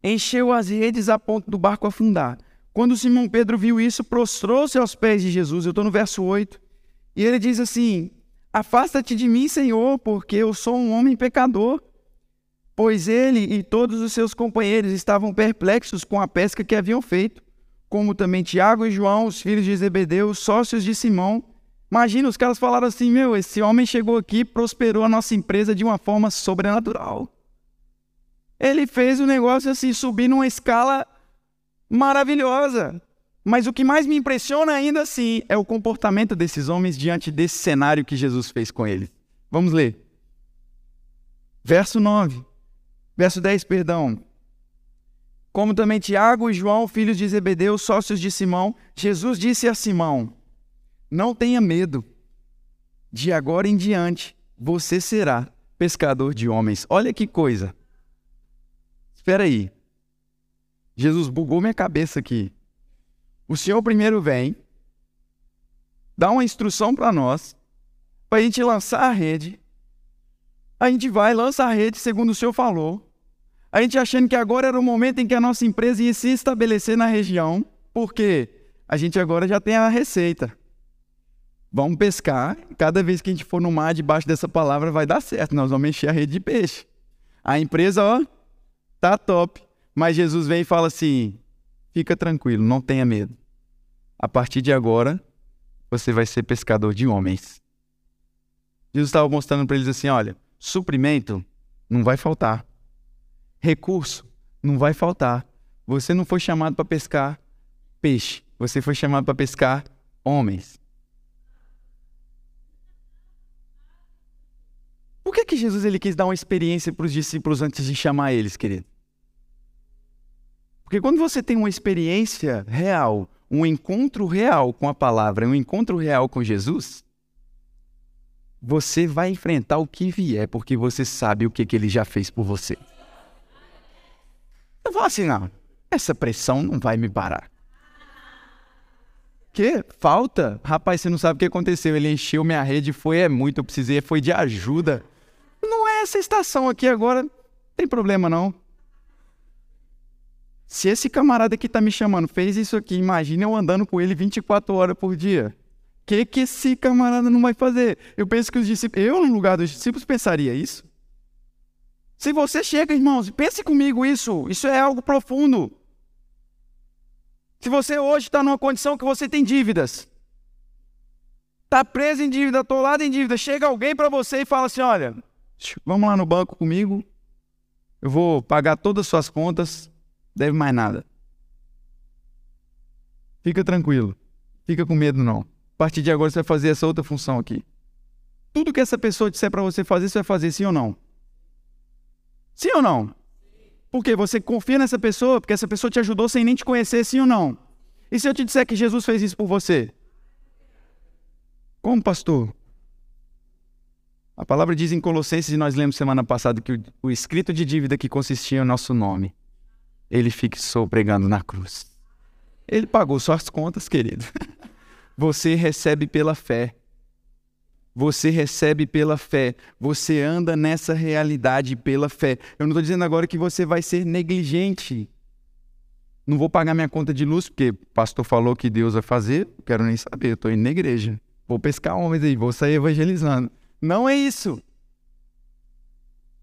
Encheu as redes a ponto do barco afundar. Quando Simão Pedro viu isso, prostrou-se aos pés de Jesus. Eu estou no verso 8. E ele diz assim: Afasta-te de mim, Senhor, porque eu sou um homem pecador. Pois ele e todos os seus companheiros estavam perplexos com a pesca que haviam feito, como também Tiago e João, os filhos de Zebedeu, sócios de Simão. Imagina, os caras falaram assim: Meu, esse homem chegou aqui prosperou a nossa empresa de uma forma sobrenatural. Ele fez o negócio assim, subir numa escala maravilhosa. Mas o que mais me impressiona ainda assim é o comportamento desses homens diante desse cenário que Jesus fez com eles. Vamos ler. Verso 9. Verso 10, perdão. Como também Tiago e João, filhos de Zebedeu, sócios de Simão, Jesus disse a Simão: Não tenha medo. De agora em diante, você será pescador de homens. Olha que coisa. Espera aí. Jesus bugou minha cabeça aqui. O Senhor primeiro vem, dá uma instrução para nós, para a gente lançar a rede. A gente vai, lança a rede, segundo o Senhor falou. A gente achando que agora era o momento em que a nossa empresa ia se estabelecer na região, porque a gente agora já tem a receita. Vamos pescar, cada vez que a gente for no mar debaixo dessa palavra vai dar certo, nós vamos encher a rede de peixe. A empresa, ó, tá top. Mas Jesus vem e fala assim: fica tranquilo, não tenha medo. A partir de agora, você vai ser pescador de homens. Jesus estava mostrando para eles assim: olha, suprimento não vai faltar, recurso não vai faltar. Você não foi chamado para pescar peixe, você foi chamado para pescar homens. Por que, que Jesus ele quis dar uma experiência para os discípulos antes de chamar eles, querido? Porque quando você tem uma experiência real, um encontro real com a palavra, um encontro real com Jesus, você vai enfrentar o que vier, porque você sabe o que, que ele já fez por você. Eu falo assim, não, essa pressão não vai me parar. Que? Falta? Rapaz, você não sabe o que aconteceu. Ele encheu minha rede, foi é muito, eu precisei, foi de ajuda. Não é essa estação aqui agora, não tem problema não. Se esse camarada que está me chamando fez isso aqui, imagina eu andando com ele 24 horas por dia. O que, que esse camarada não vai fazer? Eu penso que os discípulos, eu no lugar dos discípulos pensaria isso. Se você chega, irmãos, pense comigo isso. Isso é algo profundo. Se você hoje está numa condição que você tem dívidas, está preso em dívida, atolado em dívida, chega alguém para você e fala assim: olha, vamos lá no banco comigo, eu vou pagar todas as suas contas, deve mais nada. Fica tranquilo. Fica com medo não. A partir de agora você vai fazer essa outra função aqui. Tudo que essa pessoa disser para você fazer, você vai fazer sim ou não? Sim ou não? Porque você confia nessa pessoa, porque essa pessoa te ajudou sem nem te conhecer, sim ou não? E se eu te disser que Jesus fez isso por você? Como, pastor? A palavra diz em Colossenses, e nós lemos semana passada, que o, o escrito de dívida que consistia no nosso nome ele fixou pregando na cruz. Ele pagou suas contas, querido. Você recebe pela fé. Você recebe pela fé. Você anda nessa realidade pela fé. Eu não estou dizendo agora que você vai ser negligente. Não vou pagar minha conta de luz, porque o pastor falou que Deus vai fazer. Quero nem saber. Estou indo na igreja. Vou pescar homens aí, vou sair evangelizando. Não é isso.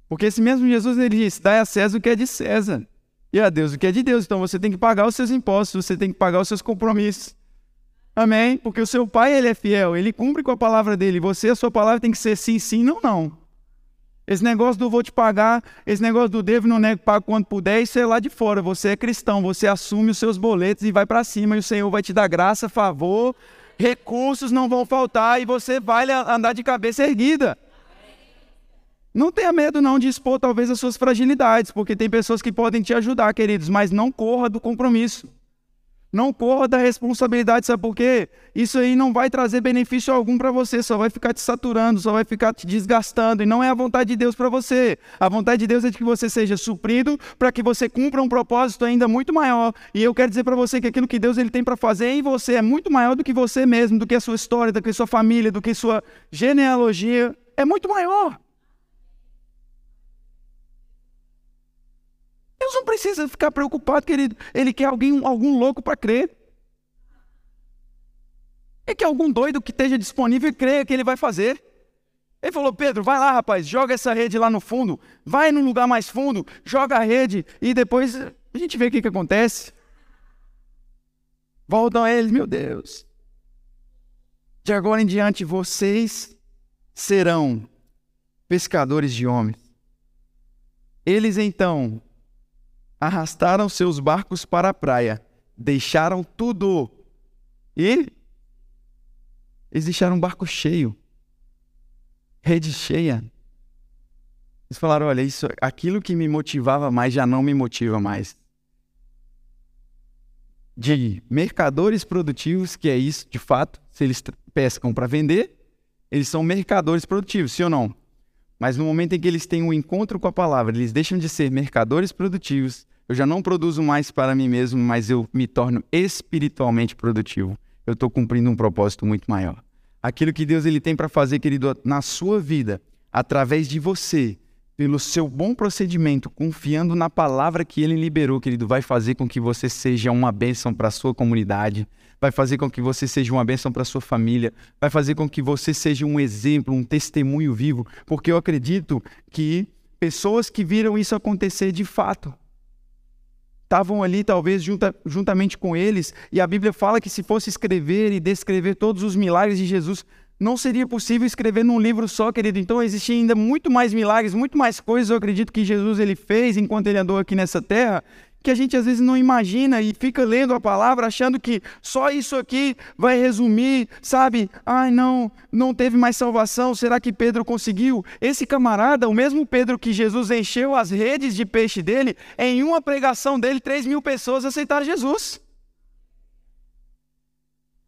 Porque esse mesmo Jesus ele disse: dá a César o que é de César e a Deus o que é de Deus. Então você tem que pagar os seus impostos, você tem que pagar os seus compromissos. Amém? Porque o seu pai, ele é fiel, ele cumpre com a palavra dele. Você, a sua palavra tem que ser sim, sim, não, não. Esse negócio do vou te pagar, esse negócio do devo não nego, pago quando puder, isso é lá de fora. Você é cristão, você assume os seus boletos e vai para cima e o Senhor vai te dar graça, favor, recursos não vão faltar e você vai andar de cabeça erguida. Não tenha medo não de expor talvez as suas fragilidades, porque tem pessoas que podem te ajudar, queridos, mas não corra do compromisso. Não corra da responsabilidade, sabe por quê? Isso aí não vai trazer benefício algum para você, só vai ficar te saturando, só vai ficar te desgastando, e não é a vontade de Deus para você. A vontade de Deus é de que você seja suprido para que você cumpra um propósito ainda muito maior. E eu quero dizer para você que aquilo que Deus ele tem para fazer em você é muito maior do que você mesmo, do que a sua história, do que a sua família, do que sua genealogia. É muito maior. Deus não precisa ficar preocupado, querido. Ele quer alguém, algum louco para crer. Ele quer algum doido que esteja disponível e creia que ele vai fazer. Ele falou, Pedro, vai lá, rapaz, joga essa rede lá no fundo, vai num lugar mais fundo, joga a rede e depois a gente vê o que, que acontece. Voltam a eles, meu Deus. De agora em diante, vocês serão pescadores de homens. Eles então arrastaram seus barcos para a praia, deixaram tudo e eles deixaram um barco cheio, rede cheia. Eles falaram: olha, isso, aquilo que me motivava mais já não me motiva mais. De mercadores produtivos, que é isso, de fato, se eles pescam para vender, eles são mercadores produtivos, sim ou não? Mas no momento em que eles têm um encontro com a palavra, eles deixam de ser mercadores produtivos. Eu já não produzo mais para mim mesmo, mas eu me torno espiritualmente produtivo. Eu estou cumprindo um propósito muito maior. Aquilo que Deus ele tem para fazer, querido, na sua vida, através de você, pelo seu bom procedimento, confiando na palavra que ele liberou, querido, vai fazer com que você seja uma bênção para a sua comunidade, vai fazer com que você seja uma bênção para sua família, vai fazer com que você seja um exemplo, um testemunho vivo, porque eu acredito que pessoas que viram isso acontecer de fato estavam ali talvez junta, juntamente com eles, e a Bíblia fala que se fosse escrever e descrever todos os milagres de Jesus, não seria possível escrever num livro só, querido. Então existem ainda muito mais milagres, muito mais coisas, eu acredito que Jesus ele fez enquanto ele andou aqui nessa terra, que a gente às vezes não imagina e fica lendo a palavra achando que só isso aqui vai resumir, sabe? Ai, não, não teve mais salvação. Será que Pedro conseguiu? Esse camarada, o mesmo Pedro que Jesus encheu as redes de peixe dele, em uma pregação dele, 3 mil pessoas aceitaram Jesus.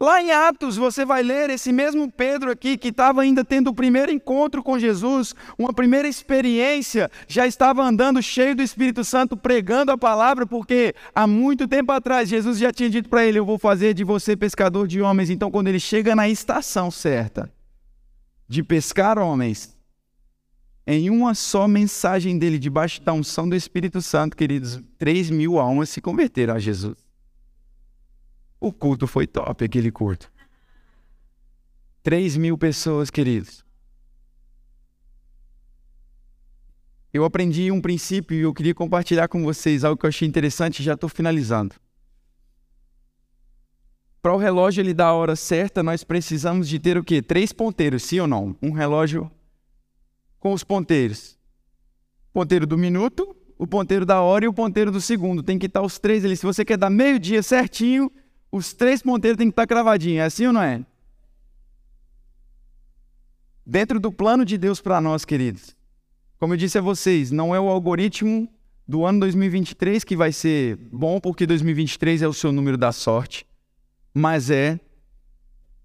Lá em Atos, você vai ler esse mesmo Pedro aqui, que estava ainda tendo o primeiro encontro com Jesus, uma primeira experiência, já estava andando cheio do Espírito Santo, pregando a palavra, porque há muito tempo atrás Jesus já tinha dito para ele: Eu vou fazer de você pescador de homens. Então, quando ele chega na estação certa de pescar homens, em uma só mensagem dele, debaixo da unção do Espírito Santo, queridos, 3 mil almas se converteram a Jesus. O culto foi top, aquele culto. 3 mil pessoas, queridos. Eu aprendi um princípio e eu queria compartilhar com vocês algo que eu achei interessante e já estou finalizando. Para o relógio ele dar a hora certa, nós precisamos de ter o quê? Três ponteiros, sim ou não? Um relógio com os ponteiros. Ponteiro do minuto, o ponteiro da hora e o ponteiro do segundo. Tem que estar os três ali. Se você quer dar meio dia certinho, os três ponteiros têm que estar cravadinhos, é assim ou não é? Dentro do plano de Deus para nós, queridos, como eu disse a vocês, não é o algoritmo do ano 2023 que vai ser bom, porque 2023 é o seu número da sorte, mas é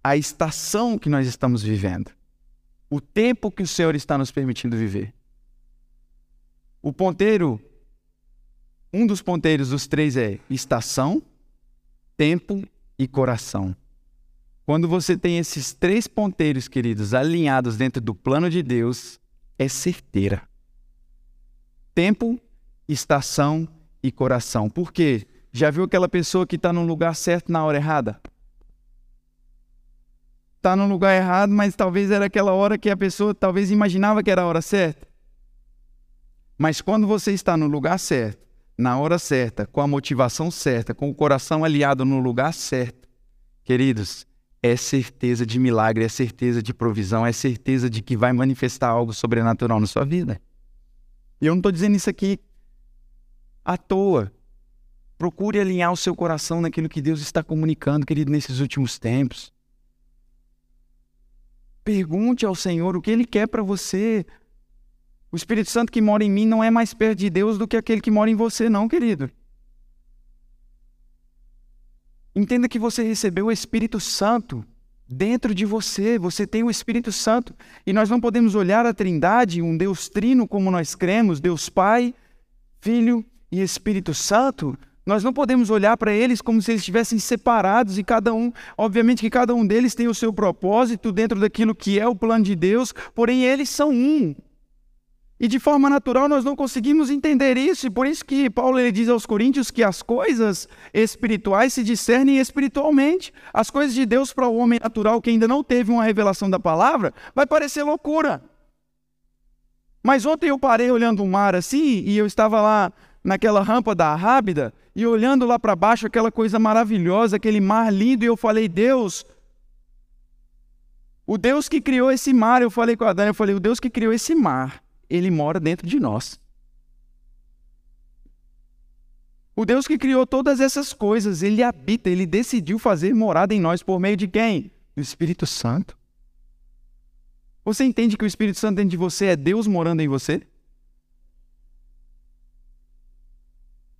a estação que nós estamos vivendo, o tempo que o Senhor está nos permitindo viver. O ponteiro, um dos ponteiros dos três é estação, tempo e coração. Quando você tem esses três ponteiros, queridos, alinhados dentro do plano de Deus, é certeira. Tempo, estação e coração. Por quê? Já viu aquela pessoa que está no lugar certo na hora errada? Está no lugar errado, mas talvez era aquela hora que a pessoa talvez imaginava que era a hora certa. Mas quando você está no lugar certo, na hora certa, com a motivação certa, com o coração aliado no lugar certo, queridos, é certeza de milagre, é certeza de provisão, é certeza de que vai manifestar algo sobrenatural na sua vida. E eu não estou dizendo isso aqui à toa. Procure alinhar o seu coração naquilo que Deus está comunicando, querido, nesses últimos tempos. Pergunte ao Senhor o que Ele quer para você. O Espírito Santo que mora em mim não é mais perto de Deus do que aquele que mora em você, não, querido. Entenda que você recebeu o Espírito Santo dentro de você, você tem o Espírito Santo. E nós não podemos olhar a Trindade, um Deus trino como nós cremos, Deus Pai, Filho e Espírito Santo, nós não podemos olhar para eles como se eles estivessem separados e cada um, obviamente que cada um deles tem o seu propósito dentro daquilo que é o plano de Deus, porém eles são um. E de forma natural nós não conseguimos entender isso, e por isso que Paulo ele diz aos Coríntios que as coisas espirituais se discernem espiritualmente. As coisas de Deus para o homem natural que ainda não teve uma revelação da palavra, vai parecer loucura. Mas ontem eu parei olhando o mar assim, e eu estava lá naquela rampa da Rábida, e olhando lá para baixo aquela coisa maravilhosa, aquele mar lindo, e eu falei, Deus, o Deus que criou esse mar, eu falei com a Dani, eu falei, o Deus que criou esse mar, ele mora dentro de nós. O Deus que criou todas essas coisas, ele habita, ele decidiu fazer morada em nós por meio de quem? Do Espírito Santo. Você entende que o Espírito Santo dentro de você é Deus morando em você?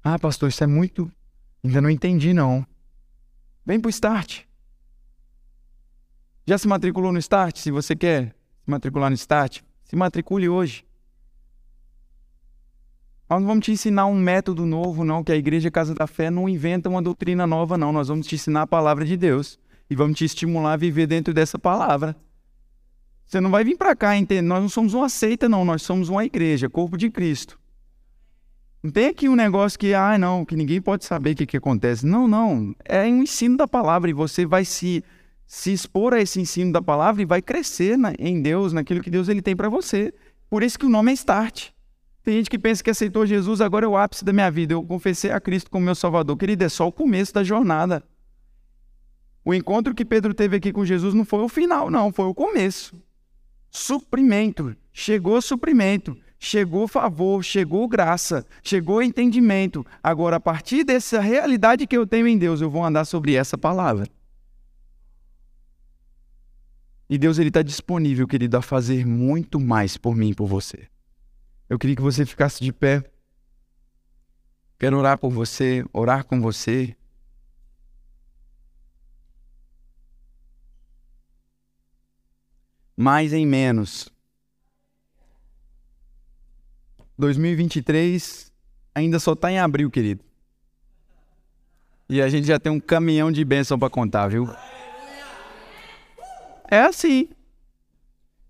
Ah, pastor, isso é muito. Ainda não entendi, não. Vem para o Start. Já se matriculou no Start? Se você quer se matricular no Start, se matricule hoje. Nós não vamos te ensinar um método novo, não, que a Igreja Casa da Fé não inventa uma doutrina nova, não. Nós vamos te ensinar a palavra de Deus e vamos te estimular a viver dentro dessa palavra. Você não vai vir para cá, entende? Nós não somos uma seita, não. Nós somos uma igreja, corpo de Cristo. Não tem aqui um negócio que, ah, não, que ninguém pode saber o que, que acontece. Não, não. É um ensino da palavra e você vai se, se expor a esse ensino da palavra e vai crescer na, em Deus, naquilo que Deus ele tem para você. Por isso que o nome é Start. Tem gente que pensa que aceitou Jesus, agora é o ápice da minha vida. Eu confessei a Cristo como meu Salvador. Querido, é só o começo da jornada. O encontro que Pedro teve aqui com Jesus não foi o final, não, foi o começo. Suprimento. Chegou suprimento. Chegou favor, chegou graça, chegou entendimento. Agora, a partir dessa realidade que eu tenho em Deus, eu vou andar sobre essa palavra. E Deus ele está disponível, querido, a fazer muito mais por mim e por você. Eu queria que você ficasse de pé. Quero orar por você, orar com você. Mais em menos. 2023 ainda só está em abril, querido. E a gente já tem um caminhão de bênção para contar, viu? É assim.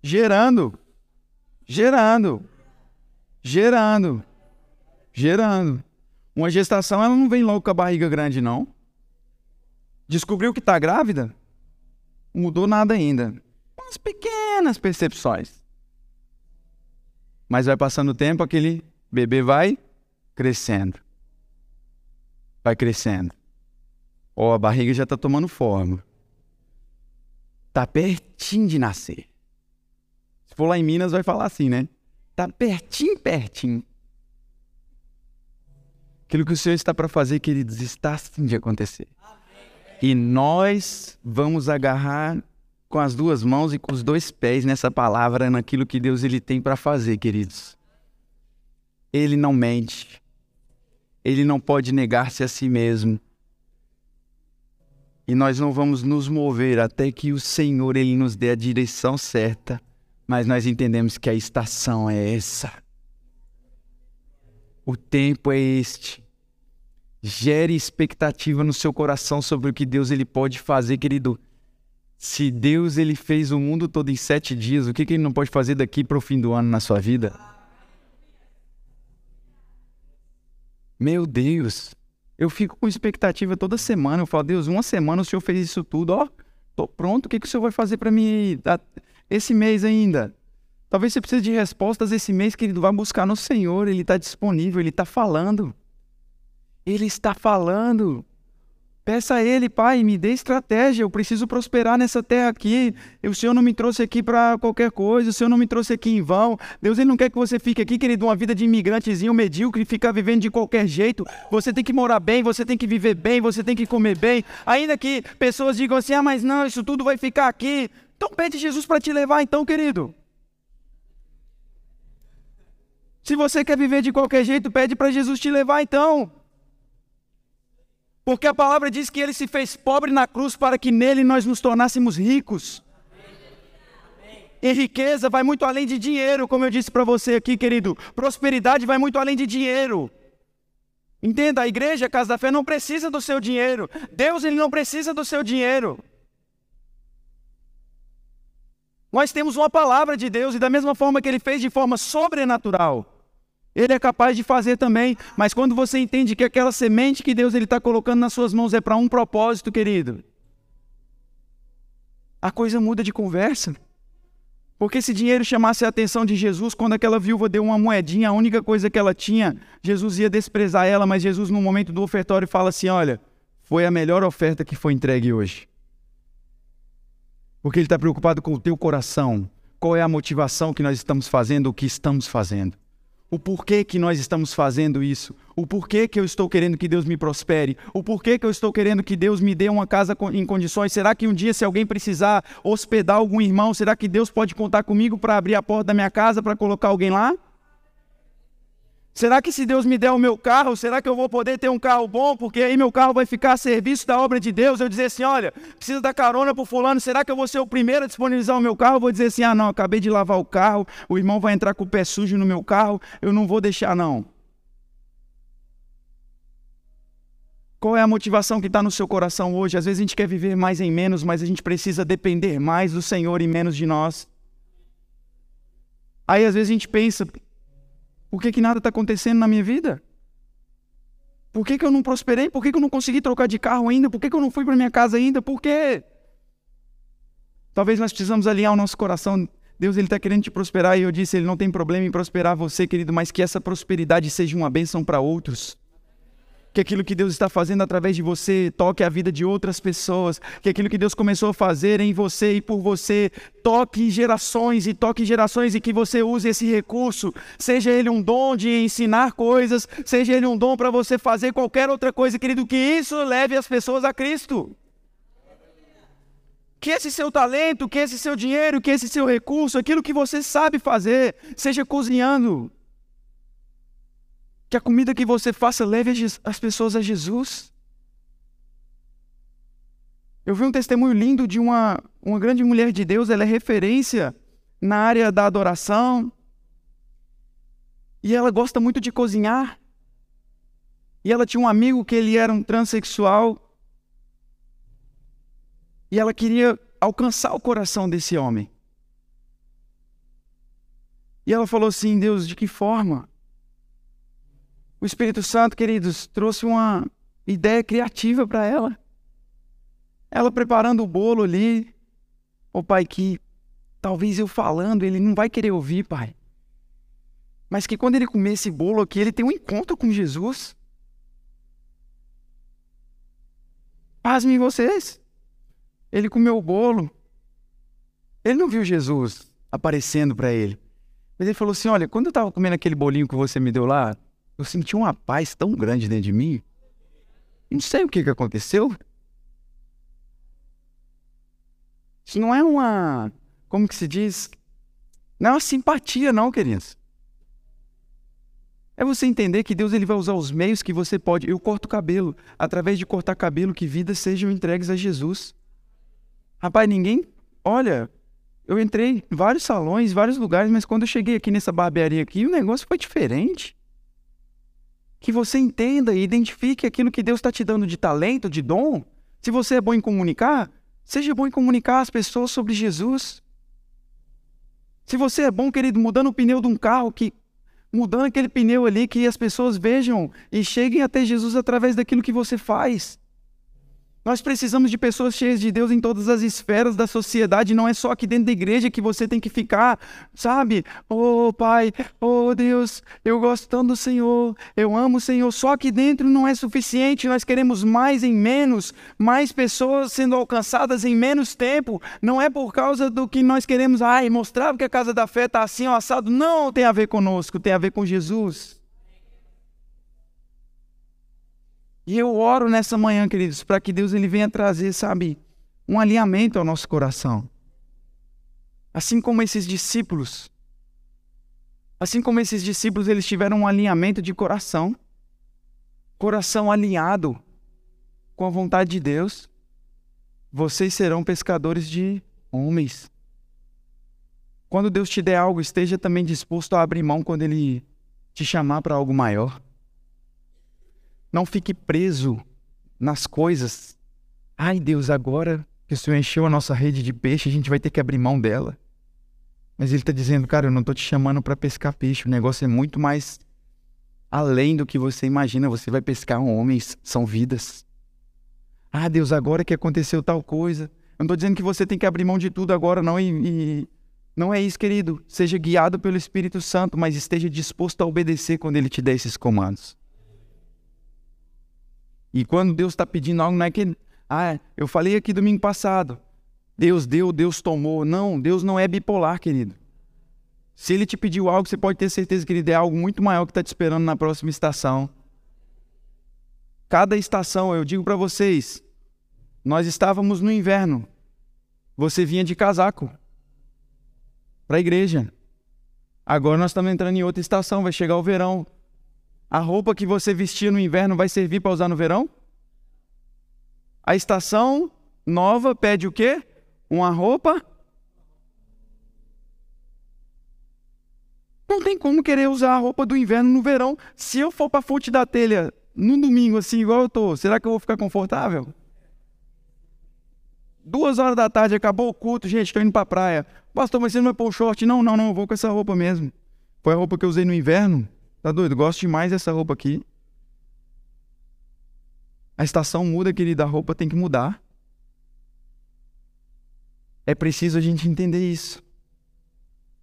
Gerando. Gerando gerando, gerando. Uma gestação, ela não vem logo com a barriga grande, não. Descobriu que está grávida? mudou nada ainda. Umas pequenas percepções. Mas vai passando o tempo, aquele bebê vai crescendo. Vai crescendo. Ó, oh, a barriga já está tomando forma. Tá pertinho de nascer. Se for lá em Minas, vai falar assim, né? Está pertinho, pertinho. Aquilo que o Senhor está para fazer, queridos, está sim de acontecer. E nós vamos agarrar com as duas mãos e com os dois pés nessa palavra, naquilo que Deus ele tem para fazer, queridos. Ele não mente. Ele não pode negar-se a si mesmo. E nós não vamos nos mover até que o Senhor ele nos dê a direção certa mas nós entendemos que a estação é essa. O tempo é este. Gere expectativa no seu coração sobre o que Deus ele pode fazer, querido. Se Deus ele fez o mundo todo em sete dias, o que, que ele não pode fazer daqui para o fim do ano na sua vida? Meu Deus, eu fico com expectativa toda semana. Eu falo, Deus, uma semana o Senhor fez isso tudo, ó, tô pronto. O que, que o Senhor vai fazer para mim? Esse mês ainda. Talvez você precise de respostas esse mês, querido. Vai buscar no Senhor, Ele está disponível, Ele está falando. Ele está falando. Peça a Ele, Pai, me dê estratégia. Eu preciso prosperar nessa terra aqui. O Senhor não me trouxe aqui para qualquer coisa. O Senhor não me trouxe aqui em vão. Deus ele não quer que você fique aqui, querido, uma vida de imigrantezinho medíocre, ficar vivendo de qualquer jeito. Você tem que morar bem, você tem que viver bem, você tem que comer bem. Ainda que pessoas digam assim: ah, mas não, isso tudo vai ficar aqui. Então pede Jesus para te levar, então, querido. Se você quer viver de qualquer jeito, pede para Jesus te levar então. Porque a palavra diz que ele se fez pobre na cruz para que nele nós nos tornássemos ricos. E riqueza vai muito além de dinheiro, como eu disse para você aqui, querido. Prosperidade vai muito além de dinheiro. Entenda, a igreja, a casa da fé, não precisa do seu dinheiro. Deus, ele não precisa do seu dinheiro. Nós temos uma palavra de Deus e da mesma forma que ele fez de forma sobrenatural, ele é capaz de fazer também. Mas quando você entende que aquela semente que Deus está colocando nas suas mãos é para um propósito, querido, a coisa muda de conversa. Porque se dinheiro chamasse a atenção de Jesus, quando aquela viúva deu uma moedinha, a única coisa que ela tinha, Jesus ia desprezar ela, mas Jesus, no momento do ofertório, fala assim: Olha, foi a melhor oferta que foi entregue hoje. Porque Ele está preocupado com o teu coração. Qual é a motivação que nós estamos fazendo o que estamos fazendo? O porquê que nós estamos fazendo isso? O porquê que eu estou querendo que Deus me prospere? O porquê que eu estou querendo que Deus me dê uma casa em condições? Será que um dia, se alguém precisar hospedar algum irmão, será que Deus pode contar comigo para abrir a porta da minha casa para colocar alguém lá? Será que se Deus me der o meu carro, será que eu vou poder ter um carro bom? Porque aí meu carro vai ficar a serviço da obra de Deus. Eu dizer assim, olha, precisa dar carona para fulano, será que eu vou ser o primeiro a disponibilizar o meu carro? Eu vou dizer assim, ah não, acabei de lavar o carro, o irmão vai entrar com o pé sujo no meu carro, eu não vou deixar não. Qual é a motivação que está no seu coração hoje? Às vezes a gente quer viver mais em menos, mas a gente precisa depender mais do Senhor e menos de nós. Aí às vezes a gente pensa, por que, que nada está acontecendo na minha vida? Por que, que eu não prosperei? Por que, que eu não consegui trocar de carro ainda? Por que, que eu não fui para minha casa ainda? Por quê? Talvez nós precisamos alinhar o nosso coração. Deus ele está querendo te prosperar e eu disse, ele não tem problema em prosperar você, querido, mas que essa prosperidade seja uma bênção para outros que aquilo que Deus está fazendo através de você toque a vida de outras pessoas, que aquilo que Deus começou a fazer em você e por você toque gerações e toque gerações e que você use esse recurso, seja ele um dom de ensinar coisas, seja ele um dom para você fazer qualquer outra coisa, querido, que isso leve as pessoas a Cristo. Que esse seu talento, que esse seu dinheiro, que esse seu recurso, aquilo que você sabe fazer, seja cozinhando, que a comida que você faça leve as pessoas a Jesus. Eu vi um testemunho lindo de uma, uma grande mulher de Deus, ela é referência na área da adoração. E ela gosta muito de cozinhar. E ela tinha um amigo que ele era um transexual. E ela queria alcançar o coração desse homem. E ela falou assim: Deus, de que forma? O Espírito Santo, queridos, trouxe uma ideia criativa para ela. Ela preparando o bolo ali. Ô pai, que talvez eu falando, ele não vai querer ouvir, pai. Mas que quando ele comer esse bolo aqui, ele tem um encontro com Jesus. Pasmem vocês. Ele comeu o bolo. Ele não viu Jesus aparecendo para ele. Mas ele falou assim: Olha, quando eu estava comendo aquele bolinho que você me deu lá, eu senti uma paz tão grande dentro de mim. Não sei o que, que aconteceu. Isso não é uma. Como que se diz? Não é uma simpatia, não, queridos. É você entender que Deus ele vai usar os meios que você pode. Eu corto cabelo. Através de cortar cabelo, que vidas sejam entregues a Jesus. Rapaz, ninguém. Olha, eu entrei em vários salões, vários lugares, mas quando eu cheguei aqui nessa barbearia aqui, o negócio foi diferente que você entenda e identifique aquilo que Deus está te dando de talento, de dom. Se você é bom em comunicar, seja bom em comunicar às pessoas sobre Jesus. Se você é bom, querido, mudando o pneu de um carro, que mudando aquele pneu ali, que as pessoas vejam e cheguem até Jesus através daquilo que você faz. Nós precisamos de pessoas cheias de Deus em todas as esferas da sociedade, não é só aqui dentro da igreja que você tem que ficar, sabe? Oh, Pai, oh, Deus, eu gosto tanto do Senhor, eu amo o Senhor, só aqui dentro não é suficiente, nós queremos mais em menos, mais pessoas sendo alcançadas em menos tempo, não é por causa do que nós queremos, ai, mostrar que a casa da fé está assim, ó, assado, não tem a ver conosco, tem a ver com Jesus. E eu oro nessa manhã, queridos, para que Deus ele venha trazer, sabe, um alinhamento ao nosso coração. Assim como esses discípulos. Assim como esses discípulos, eles tiveram um alinhamento de coração. Coração alinhado com a vontade de Deus. Vocês serão pescadores de homens. Quando Deus te der algo, esteja também disposto a abrir mão quando Ele te chamar para algo maior. Não fique preso nas coisas. Ai, Deus, agora que o Senhor encheu a nossa rede de peixe, a gente vai ter que abrir mão dela. Mas ele está dizendo, cara, eu não estou te chamando para pescar peixe. O negócio é muito mais além do que você imagina. Você vai pescar homens, são vidas. Ah, Deus, agora que aconteceu tal coisa. Eu não estou dizendo que você tem que abrir mão de tudo agora, não. E, e não é isso, querido. Seja guiado pelo Espírito Santo, mas esteja disposto a obedecer quando ele te der esses comandos. E quando Deus está pedindo algo, não é que. Ah, eu falei aqui domingo passado. Deus deu, Deus tomou. Não, Deus não é bipolar, querido. Se ele te pediu algo, você pode ter certeza que ele der algo muito maior que está te esperando na próxima estação. Cada estação, eu digo para vocês, nós estávamos no inverno. Você vinha de casaco para a igreja. Agora nós estamos entrando em outra estação, vai chegar o verão. A roupa que você vestia no inverno vai servir para usar no verão? A estação nova pede o quê? uma roupa. Não tem como querer usar a roupa do inverno no verão. Se eu for para a fonte da telha no domingo, assim, igual eu tô, será que eu vou ficar confortável? Duas horas da tarde, acabou o culto, gente, estou indo para a praia. Pastor, mas você não vai pôr short? Não, não, não, eu vou com essa roupa mesmo. Foi a roupa que eu usei no inverno. Tá doido? Gosto demais dessa roupa aqui. A estação muda, querida, a roupa tem que mudar. É preciso a gente entender isso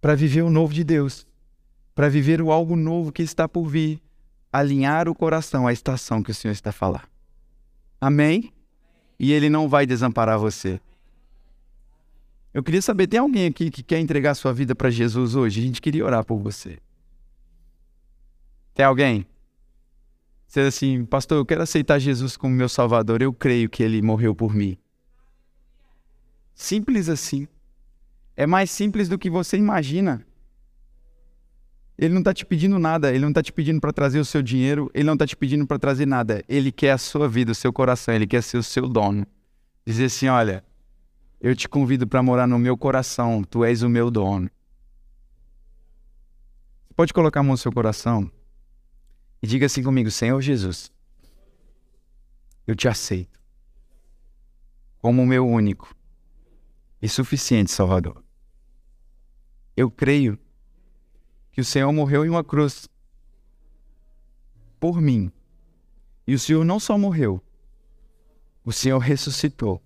para viver o novo de Deus, para viver o algo novo que está por vir, alinhar o coração à estação que o Senhor está a falar. Amém? E Ele não vai desamparar você. Eu queria saber, tem alguém aqui que quer entregar sua vida para Jesus hoje? A gente queria orar por você. Tem alguém? Você assim, pastor, eu quero aceitar Jesus como meu Salvador, eu creio que Ele morreu por mim. Simples assim. É mais simples do que você imagina. Ele não está te pedindo nada, ele não está te pedindo para trazer o seu dinheiro, ele não está te pedindo para trazer nada. Ele quer a sua vida, o seu coração, ele quer ser o seu dono. Dizer assim: olha, eu te convido para morar no meu coração, tu és o meu dono. Você pode colocar a mão no seu coração e diga assim comigo: Senhor Jesus, eu te aceito como o meu único e suficiente Salvador. Eu creio que o Senhor morreu em uma cruz por mim. E o Senhor não só morreu, o Senhor ressuscitou.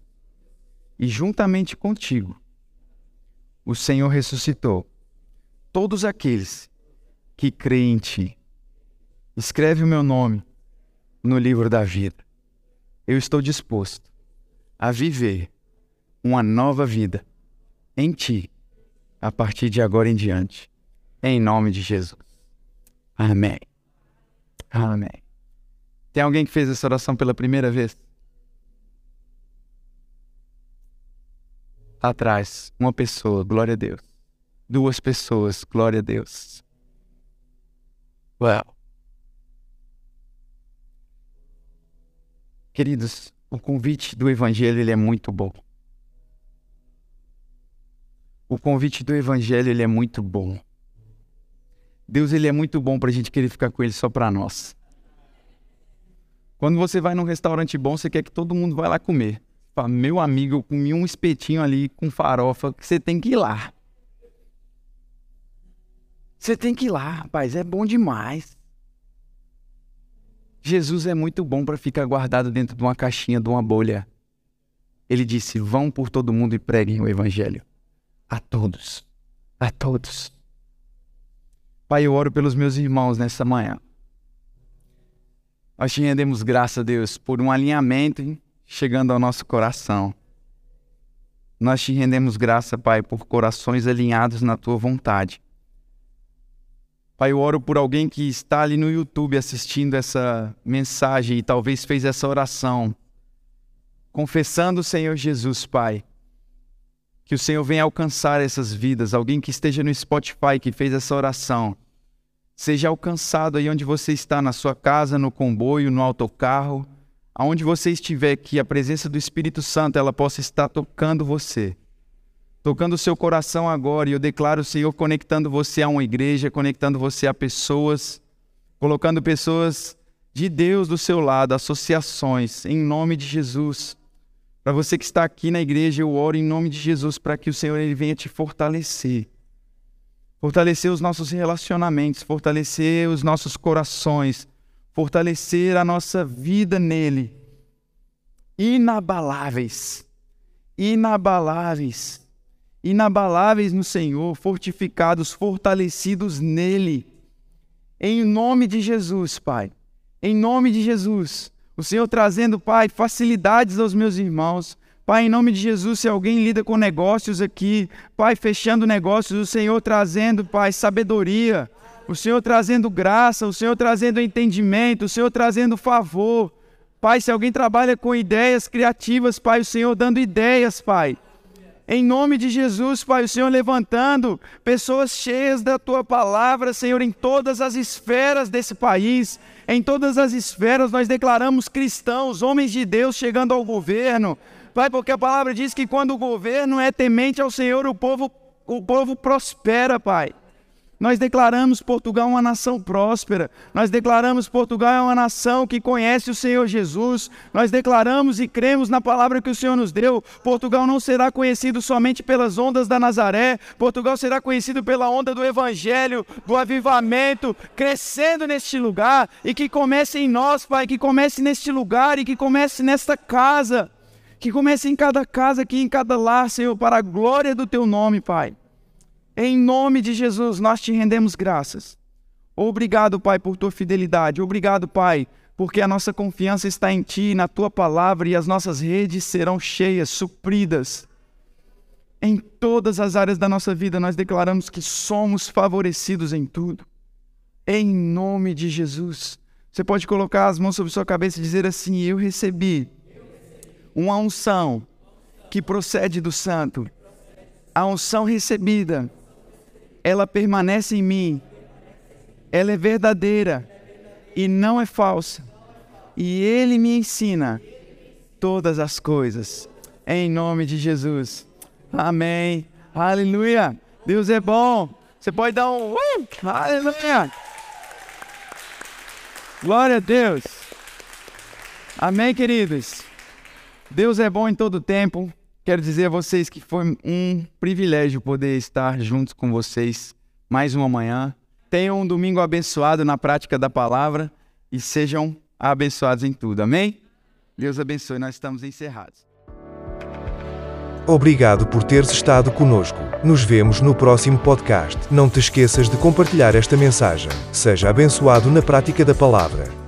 E juntamente contigo, o Senhor ressuscitou todos aqueles que creem em ti. Escreve o meu nome no livro da vida. Eu estou disposto a viver uma nova vida em ti a partir de agora em diante. Em nome de Jesus. Amém. Amém. Tem alguém que fez essa oração pela primeira vez? Atrás, uma pessoa, glória a Deus. Duas pessoas, glória a Deus. Well. Queridos, o convite do Evangelho ele é muito bom. O convite do evangelho ele é muito bom. Deus ele é muito bom para a gente querer ficar com ele só para nós. Quando você vai num restaurante bom, você quer que todo mundo vá lá comer. Fala, meu amigo, eu comi um espetinho ali com farofa, que você tem que ir lá. Você tem que ir lá, rapaz, é bom demais. Jesus é muito bom para ficar guardado dentro de uma caixinha, de uma bolha. Ele disse: Vão por todo mundo e preguem o evangelho a todos, a todos. Pai, eu oro pelos meus irmãos nessa manhã. Nós te rendemos graça, Deus, por um alinhamento chegando ao nosso coração. Nós te rendemos graça, Pai, por corações alinhados na tua vontade. Pai, eu oro por alguém que está ali no YouTube assistindo essa mensagem e talvez fez essa oração, confessando o Senhor Jesus, Pai que o Senhor venha alcançar essas vidas. Alguém que esteja no Spotify que fez essa oração. seja alcançado aí onde você está, na sua casa, no comboio, no autocarro, aonde você estiver, que a presença do Espírito Santo ela possa estar tocando você, tocando o seu coração agora. E eu declaro, Senhor, conectando você a uma igreja, conectando você a pessoas, colocando pessoas de Deus do seu lado, associações, em nome de Jesus. Para você que está aqui na igreja, eu oro em nome de Jesus para que o Senhor ele venha te fortalecer. Fortalecer os nossos relacionamentos, fortalecer os nossos corações, fortalecer a nossa vida nele. Inabaláveis, inabaláveis, inabaláveis no Senhor, fortificados, fortalecidos nele. Em nome de Jesus, Pai. Em nome de Jesus. O Senhor trazendo, Pai, facilidades aos meus irmãos. Pai, em nome de Jesus, se alguém lida com negócios aqui, Pai, fechando negócios, o Senhor trazendo, Pai, sabedoria, o Senhor trazendo graça, o Senhor trazendo entendimento, o Senhor trazendo favor. Pai, se alguém trabalha com ideias criativas, Pai, o Senhor dando ideias, Pai. Em nome de Jesus, Pai, o Senhor levantando pessoas cheias da tua palavra, Senhor, em todas as esferas desse país, em todas as esferas nós declaramos cristãos, homens de Deus chegando ao governo. Pai, porque a palavra diz que quando o governo é temente ao Senhor, o povo, o povo prospera, Pai. Nós declaramos Portugal uma nação próspera. Nós declaramos Portugal é uma nação que conhece o Senhor Jesus. Nós declaramos e cremos na palavra que o Senhor nos deu. Portugal não será conhecido somente pelas ondas da Nazaré. Portugal será conhecido pela onda do evangelho, do avivamento, crescendo neste lugar e que comece em nós, Pai, que comece neste lugar e que comece nesta casa. Que comece em cada casa aqui, em cada lar, Senhor, para a glória do teu nome, Pai. Em nome de Jesus, nós te rendemos graças. Obrigado, Pai, por tua fidelidade. Obrigado, Pai, porque a nossa confiança está em Ti, na Tua palavra, e as nossas redes serão cheias, supridas. Em todas as áreas da nossa vida, nós declaramos que somos favorecidos em tudo. Em nome de Jesus. Você pode colocar as mãos sobre sua cabeça e dizer assim: Eu recebi uma unção que procede do Santo. A unção recebida ela permanece em mim, ela é verdadeira e não é falsa. E Ele me ensina todas as coisas. Em nome de Jesus. Amém. Aleluia. Deus é bom. Você pode dar um. Uh, aleluia. Glória a Deus. Amém, queridos. Deus é bom em todo tempo. Quero dizer a vocês que foi um privilégio poder estar juntos com vocês mais uma manhã. Tenham um domingo abençoado na prática da palavra e sejam abençoados em tudo. Amém? Deus abençoe. Nós estamos encerrados. Obrigado por teres estado conosco. Nos vemos no próximo podcast. Não te esqueças de compartilhar esta mensagem. Seja abençoado na prática da palavra.